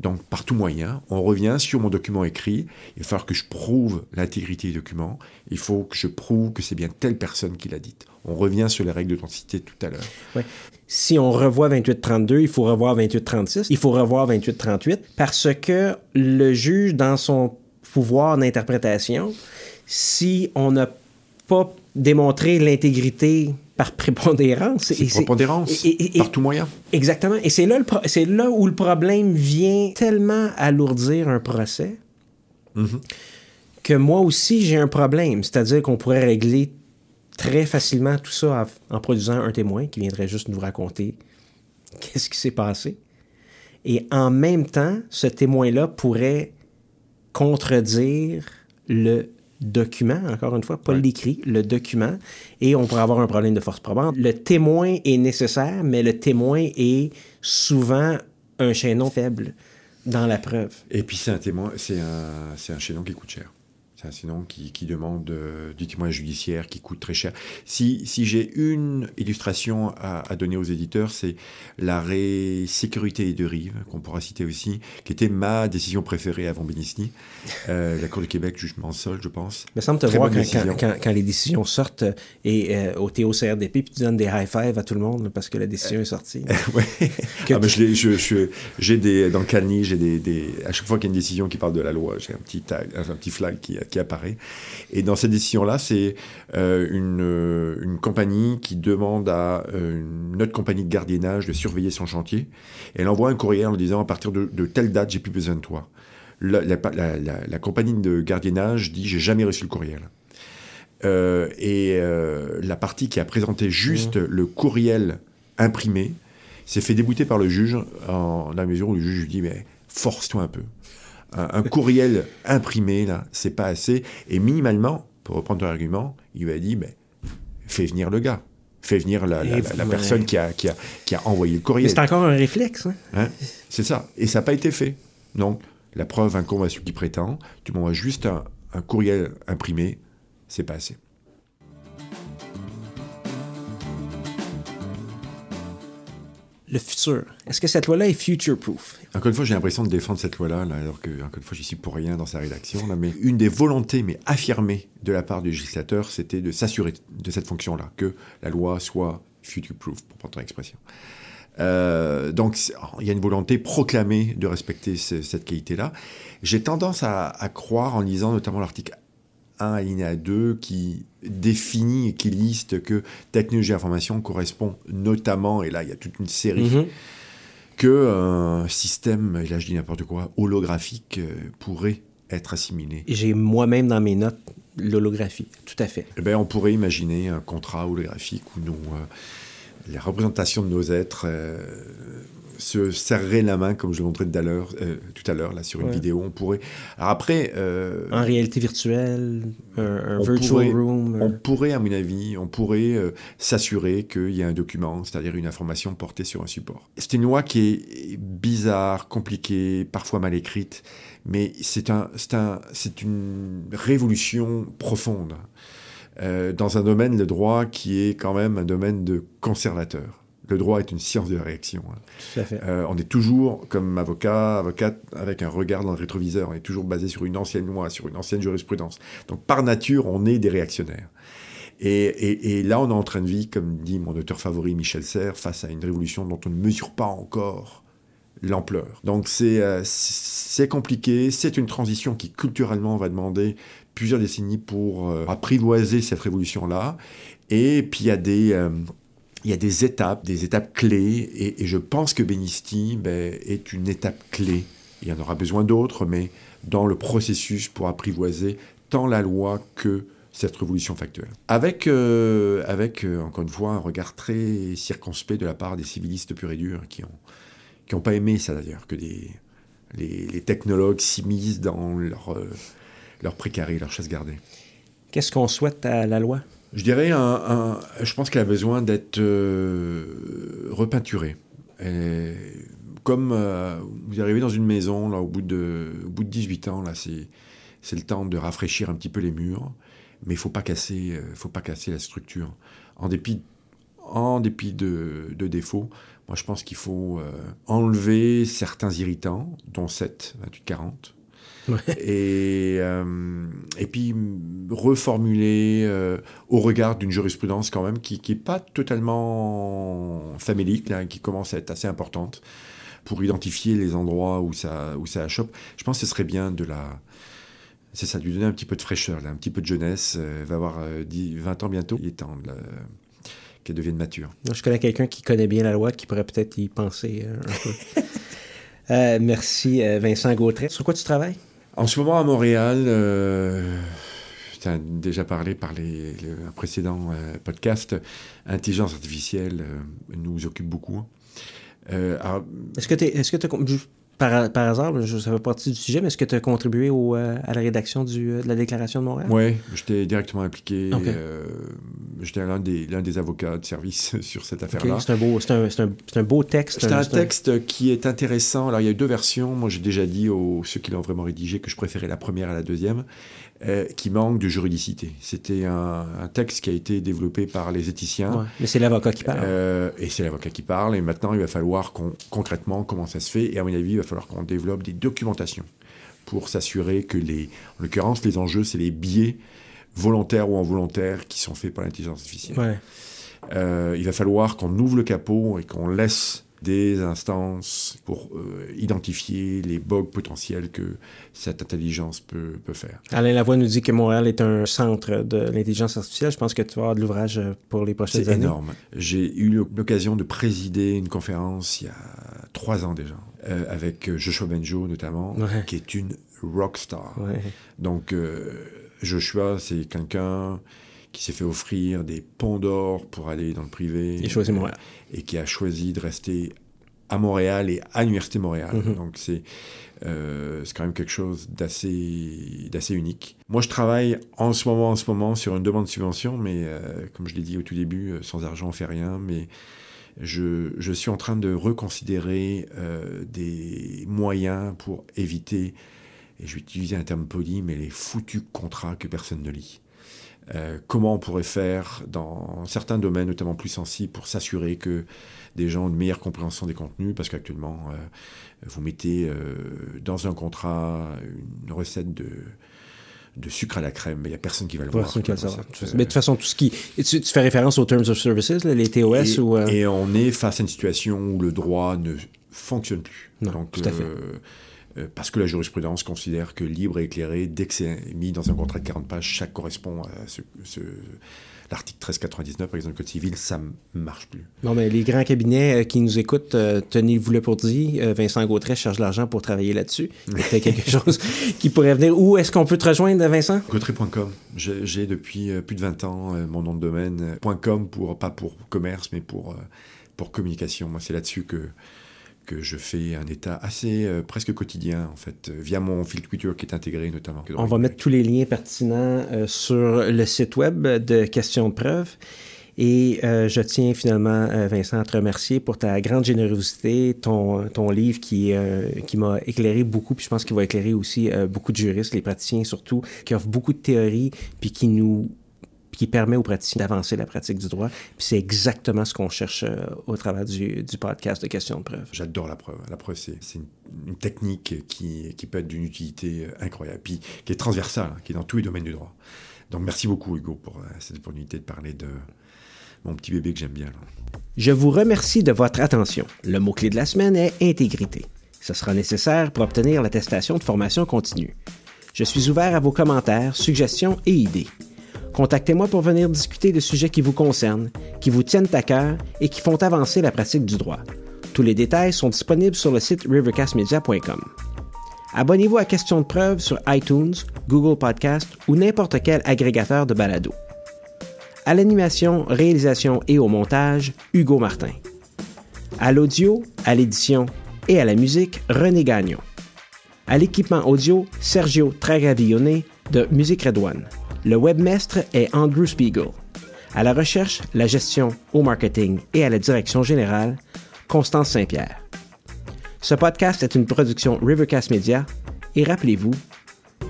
Donc, par tout moyen, on revient sur mon document écrit. Il va falloir que je prouve l'intégrité du document. Il faut que je prouve que c'est bien telle personne qui l'a dite. On revient sur les règles d'authenticité tout à l'heure. Si on revoit 2832, il faut revoir 2836, il faut revoir 2838, parce que le juge, dans son pouvoir d'interprétation, si on n'a pas démontré l'intégrité par prépondérance. C'est prépondérance, par tout moyen. Exactement. Et c'est là, c'est là où le problème vient tellement alourdir un procès mm-hmm. que moi aussi, j'ai un problème. C'est-à-dire qu'on pourrait régler très facilement tout ça en, produisant un témoin qui viendrait juste nous raconter qu'est-ce qui s'est passé. Et en même temps, ce témoin-là pourrait contredire le document, encore une fois, pas l'écrit, le document, et on pourrait avoir un problème de force probante. Le témoin est nécessaire, mais le témoin est souvent un chaînon faible dans la preuve. Et puis c'est un témoin, c'est un, un chaînon qui coûte cher. C'est un chaînon qui, qui demande euh, du témoin judiciaire, qui coûte très cher. Si, si j'ai une illustration à, à donner aux éditeurs, c'est l'arrêt sécurité et de rive, qu'on pourra citer aussi, qui était ma décision préférée avant Benisni. Euh, la Cour du Québec, jugement sol, je pense. Me semble te Très voir quand, quand, décision. quand- quand les décisions sortent euh, et euh, au TOCRDP, puis tu donnes des high five à tout le monde parce que la décision est sortie. Que Ah, tu- je je- je- j'ai des dans le CANI, j'ai des, des- à chaque fois qu'il y a une décision qui parle de la loi, j'ai un petit tag, un petit flag qui, qui apparaît. Et dans cette décision-là, c'est euh, une, euh, une compagnie qui demande à euh, une autre compagnie de gardiennage de surveiller son chantier. Et elle envoie un courrier en lui disant à partir de, de telle date, j'ai plus besoin de toi. La, la- la- la- la compagnie de gardiennage dit j'ai jamais reçu le courriel. Euh, et la partie qui a présenté juste le courriel imprimé s'est fait débouter par le juge en, dans la mesure où le juge lui dit mais force-toi un peu. Un, courriel imprimé là, c'est pas assez. Et minimalement, pour reprendre ton argument, il lui a dit mais fais venir le gars, fais venir la, la- Et la- la vous- personne qui a, qui, a, qui a envoyé le courriel. c'est encore un réflexe. hein? Hein c'est ça. Et ça n'a pas été fait. Donc, la preuve incombe à celui qui prétend. Tu m'envoies juste un, un courriel imprimé, c'est pas assez. Le futur. Est-ce que cette loi-là est future-proof? Encore une fois, j'ai l'impression de défendre cette loi-là, là, alors que, encore une fois, j'y suis pour rien dans sa rédaction. Mais une des volontés, mais affirmées de la part du législateur, c'était de s'assurer de cette fonction-là, que la loi soit future-proof, pour prendre ton expression. Euh, donc, il y a une volonté proclamée de respecter ce- cette qualité-là. J'ai tendance à, croire, en lisant notamment l'article 1 alinéa 2, qui définit et qui liste que technologie d'information correspond notamment, et là, il y a toute une série Mhm. que un système, et là je dis n'importe quoi, holographique euh, pourrait être assimilé. J'ai moi-même dans mes notes l'holographie. Tout à fait. Eh ben, on pourrait imaginer un contrat holographique où nos, euh, les représentations de nos êtres euh, se serreraient la main, comme je le montrais tout à l'heure, euh, tout à l'heure là sur une Ouais. vidéo. On pourrait. Alors après, euh, En réalité virtuelle, un, virtual pourrait- room. On euh, pourrait, à mon avis, on pourrait euh, s'assurer qu'il y a un document, c'est-à-dire une information portée sur un support. C'est une loi qui est bizarre, compliquée, parfois mal écrite, mais c'est un, c'est un, c'est une révolution profonde euh, dans un domaine, le droit, qui est quand même un domaine de conservateur. Le droit est une science de la réaction. hein. Tout à fait. Euh, on est toujours, comme avocat, avocate, avec un regard dans le rétroviseur. On est toujours basé sur une ancienne loi, sur une ancienne jurisprudence. Donc, par nature, on est des réactionnaires. Et, et- et là, on est en train de vivre, comme dit mon auteur favori Michel Serres, face à une révolution dont on ne mesure pas encore l'ampleur. Donc, c'est euh, c'est compliqué. C'est une transition qui, culturellement, va demander plusieurs décennies pour euh, apprivoiser cette révolution-là. Et puis, il y a des... euh, il y a des étapes, des étapes clés, et, je pense que Benisti ben, est une étape clé. Il y en aura besoin d'autres, mais dans le processus pour apprivoiser tant la loi que cette révolution factuelle. Avec, euh, avec encore une fois, un regard très circonspect de la part des civilistes purs et durs, qui n'ont qui ont pas aimé ça d'ailleurs, que les, les technologues s'immiscent dans leur, leur précaré, leur chasse gardée. Qu'est-ce qu'on souhaite à la loi? Je dirais, un, un- je pense qu'elle a besoin d'être euh, repeinturée. Et comme euh, vous arrivez dans une maison, là, au bout de, au bout de 18 ans, là, c'est, c'est le temps de rafraîchir un petit peu les murs, mais il casser, euh, faut pas casser la structure. En dépit, en dépit de, de défauts, moi je pense qu'il faut euh, enlever certains irritants, dont 7, 28, 40, et, euh, et puis reformuler euh, au regard d'une jurisprudence quand même qui n'est pas totalement famélique, là, qui commence à être assez importante pour identifier les endroits où ça, où ça achoppe. Je pense que ce serait bien de la... C'est ça, de lui donner un petit peu de fraîcheur, là, un petit peu de jeunesse. euh, elle va avoir euh, 10, 20 ans bientôt. Il est temps de qu'elle devienne mature. Je connais quelqu'un qui connaît bien la loi, qui pourrait peut-être y penser euh, un peu. Euh, merci, euh, Vincent Gautret. Sur quoi tu travailles? En ce moment à Montréal, euh, t'en ai déjà parlé par les, le un précédent euh, podcast, intelligence artificielle euh, nous occupe beaucoup. Euh, alors, Est-ce que tu est-ce con- juste par, par hasard, ne savais pas partie du sujet, mais est-ce que tu as contribué au, euh, à la rédaction du, euh, de la Déclaration de Montréal? ouais, j'étais directement impliqué. Ok. euh, j'étais l'un des, l'un des avocats de service sur cette affaire-là. C'est un, beau- c'est un- c'est un- c'est un beau texte. C'est un texte qui est intéressant. Alors, il y a eu deux versions. Moi, j'ai déjà dit aux ceux qui l'ont vraiment rédigé que je préférais la première à la deuxième, euh, qui manque de juridicité. C'était un, un texte qui a été développé par les éthiciens. Ouais, Mais c'est l'avocat qui parle. Euh, et c'est l'avocat qui parle. Et maintenant, il va falloir qu'on, concrètement, comment ça se fait. Et à mon avis, il va falloir qu'on développe des documentations pour s'assurer que les, en l'occurrence, les enjeux, c'est les biais volontaires ou involontaires qui sont faits par l'intelligence artificielle. Ouais. Euh, il va falloir qu'on ouvre le capot et qu'on laisse des instances pour euh, identifier les bugs potentiels que cette intelligence peut, peut faire. Alain Lavoie nous dit que Montréal est un centre de l'intelligence artificielle. Je pense que tu vas avoir de l'ouvrage euh, pour les prochaines C'est années. énorme. J'ai eu l'occasion de présider une conférence il y a trois ans déjà, euh, avec Joshua Benjo notamment, Ouais. qui est une rockstar. Ouais. Donc euh, Joshua, c'est quelqu'un qui s'est fait offrir des ponts d'or pour aller dans le privé. A choisi Montréal. Et qui a choisi de rester à Montréal et à l'Université Montréal. Mhm. Donc c'est euh, quand même quelque chose d'assez unique. Moi, je travaille en ce moment, en ce moment sur une demande de subvention, mais euh, comme je l'ai dit au tout début, euh, sans argent, on fait rien. Mais je, je suis en train de reconsidérer euh, des moyens pour éviter, et je vais utiliser un terme poli, mais les foutus contrats que personne ne lit. Euh, comment on pourrait faire dans certains domaines, notamment plus sensibles, pour s'assurer que des gens ont une meilleure compréhension des contenus, parce qu'actuellement, euh, vous mettez euh, dans un contrat une recette de, de sucre à la crème, mais il n'y a personne qui va le voir. Va recette. Mais de toute façon, tout ce qui. Tu, tu fais référence aux Terms of Services, là, les TOS et, ou. et on est face à une situation où le droit ne fonctionne plus. Non, Donc, tout à fait. Euh, parce que la jurisprudence considère que libre et éclairé, dès que c'est mis dans un contrat de 40 pages, chaque correspond à ce, ce- l'article 1399, par exemple, du Code civil, ça ne marche plus. Non, mais les grands cabinets euh, qui nous écoutent, euh, tenez-vous le pour dit. euh, Vincent Gautret cherche l'argent pour travailler là-dessus. Peut-être quelque chose qui pourrait venir. Où est-ce qu'on peut te rejoindre, Vincent? Coterie.com. J'ai depuis plus de 20 ans mon nom de domaine. .com, pour, pas pour commerce, mais pour, pour communication. Moi, c'est là-dessus que, que je fais un état assez euh, presque quotidien, en fait, euh, via mon fil Twitter qui est intégré notamment. On va mettre tous les liens pertinents euh, sur le site web de Questions de preuve. Et je tiens finalement, Vincent, à te remercier pour ta grande générosité, ton, ton livre qui, qui m'a éclairé beaucoup, puis je pense qu'il va éclairer aussi beaucoup de juristes, les praticiens surtout, qui offre beaucoup de théories, puis qui nous qui permet aux praticiens d'avancer la pratique du droit. Puis c'est exactement ce qu'on cherche euh, au travers du, du podcast de Questions de preuve. J'adore la preuve. La preuve, c'est une, une technique qui, qui peut être d'une utilité euh, incroyable, puis qui est transversale, hein, qui est dans tous les domaines du droit. Donc merci beaucoup, Hugo, pour euh, cette opportunité de parler de mon petit bébé que j'aime bien. là. Je vous remercie de votre attention. Le mot-clé de la semaine est intégrité. Ce sera nécessaire pour obtenir l'attestation de formation continue. Je suis ouvert à vos commentaires, suggestions et idées. Contactez-moi pour venir discuter de sujets qui vous concernent, qui vous tiennent à cœur et qui font avancer la pratique du droit. Tous les détails sont disponibles sur le site rivercastmedia.com. Abonnez-vous à Questions de preuve sur iTunes, Google Podcast ou n'importe quel agrégateur de balado. À l'animation, réalisation et au montage, Hugo Martin. À l'audio, à l'édition et à la musique, René Gagnon. À l'équipement audio, Sergio Travaglione de Musique Red One. Le webmestre est Andrew Spiegel. À la recherche, la gestion, au marketing et à la direction générale, Constance Saint-Pierre. Ce podcast est une production Rivercast Media et rappelez-vous,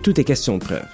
tout est question de preuve.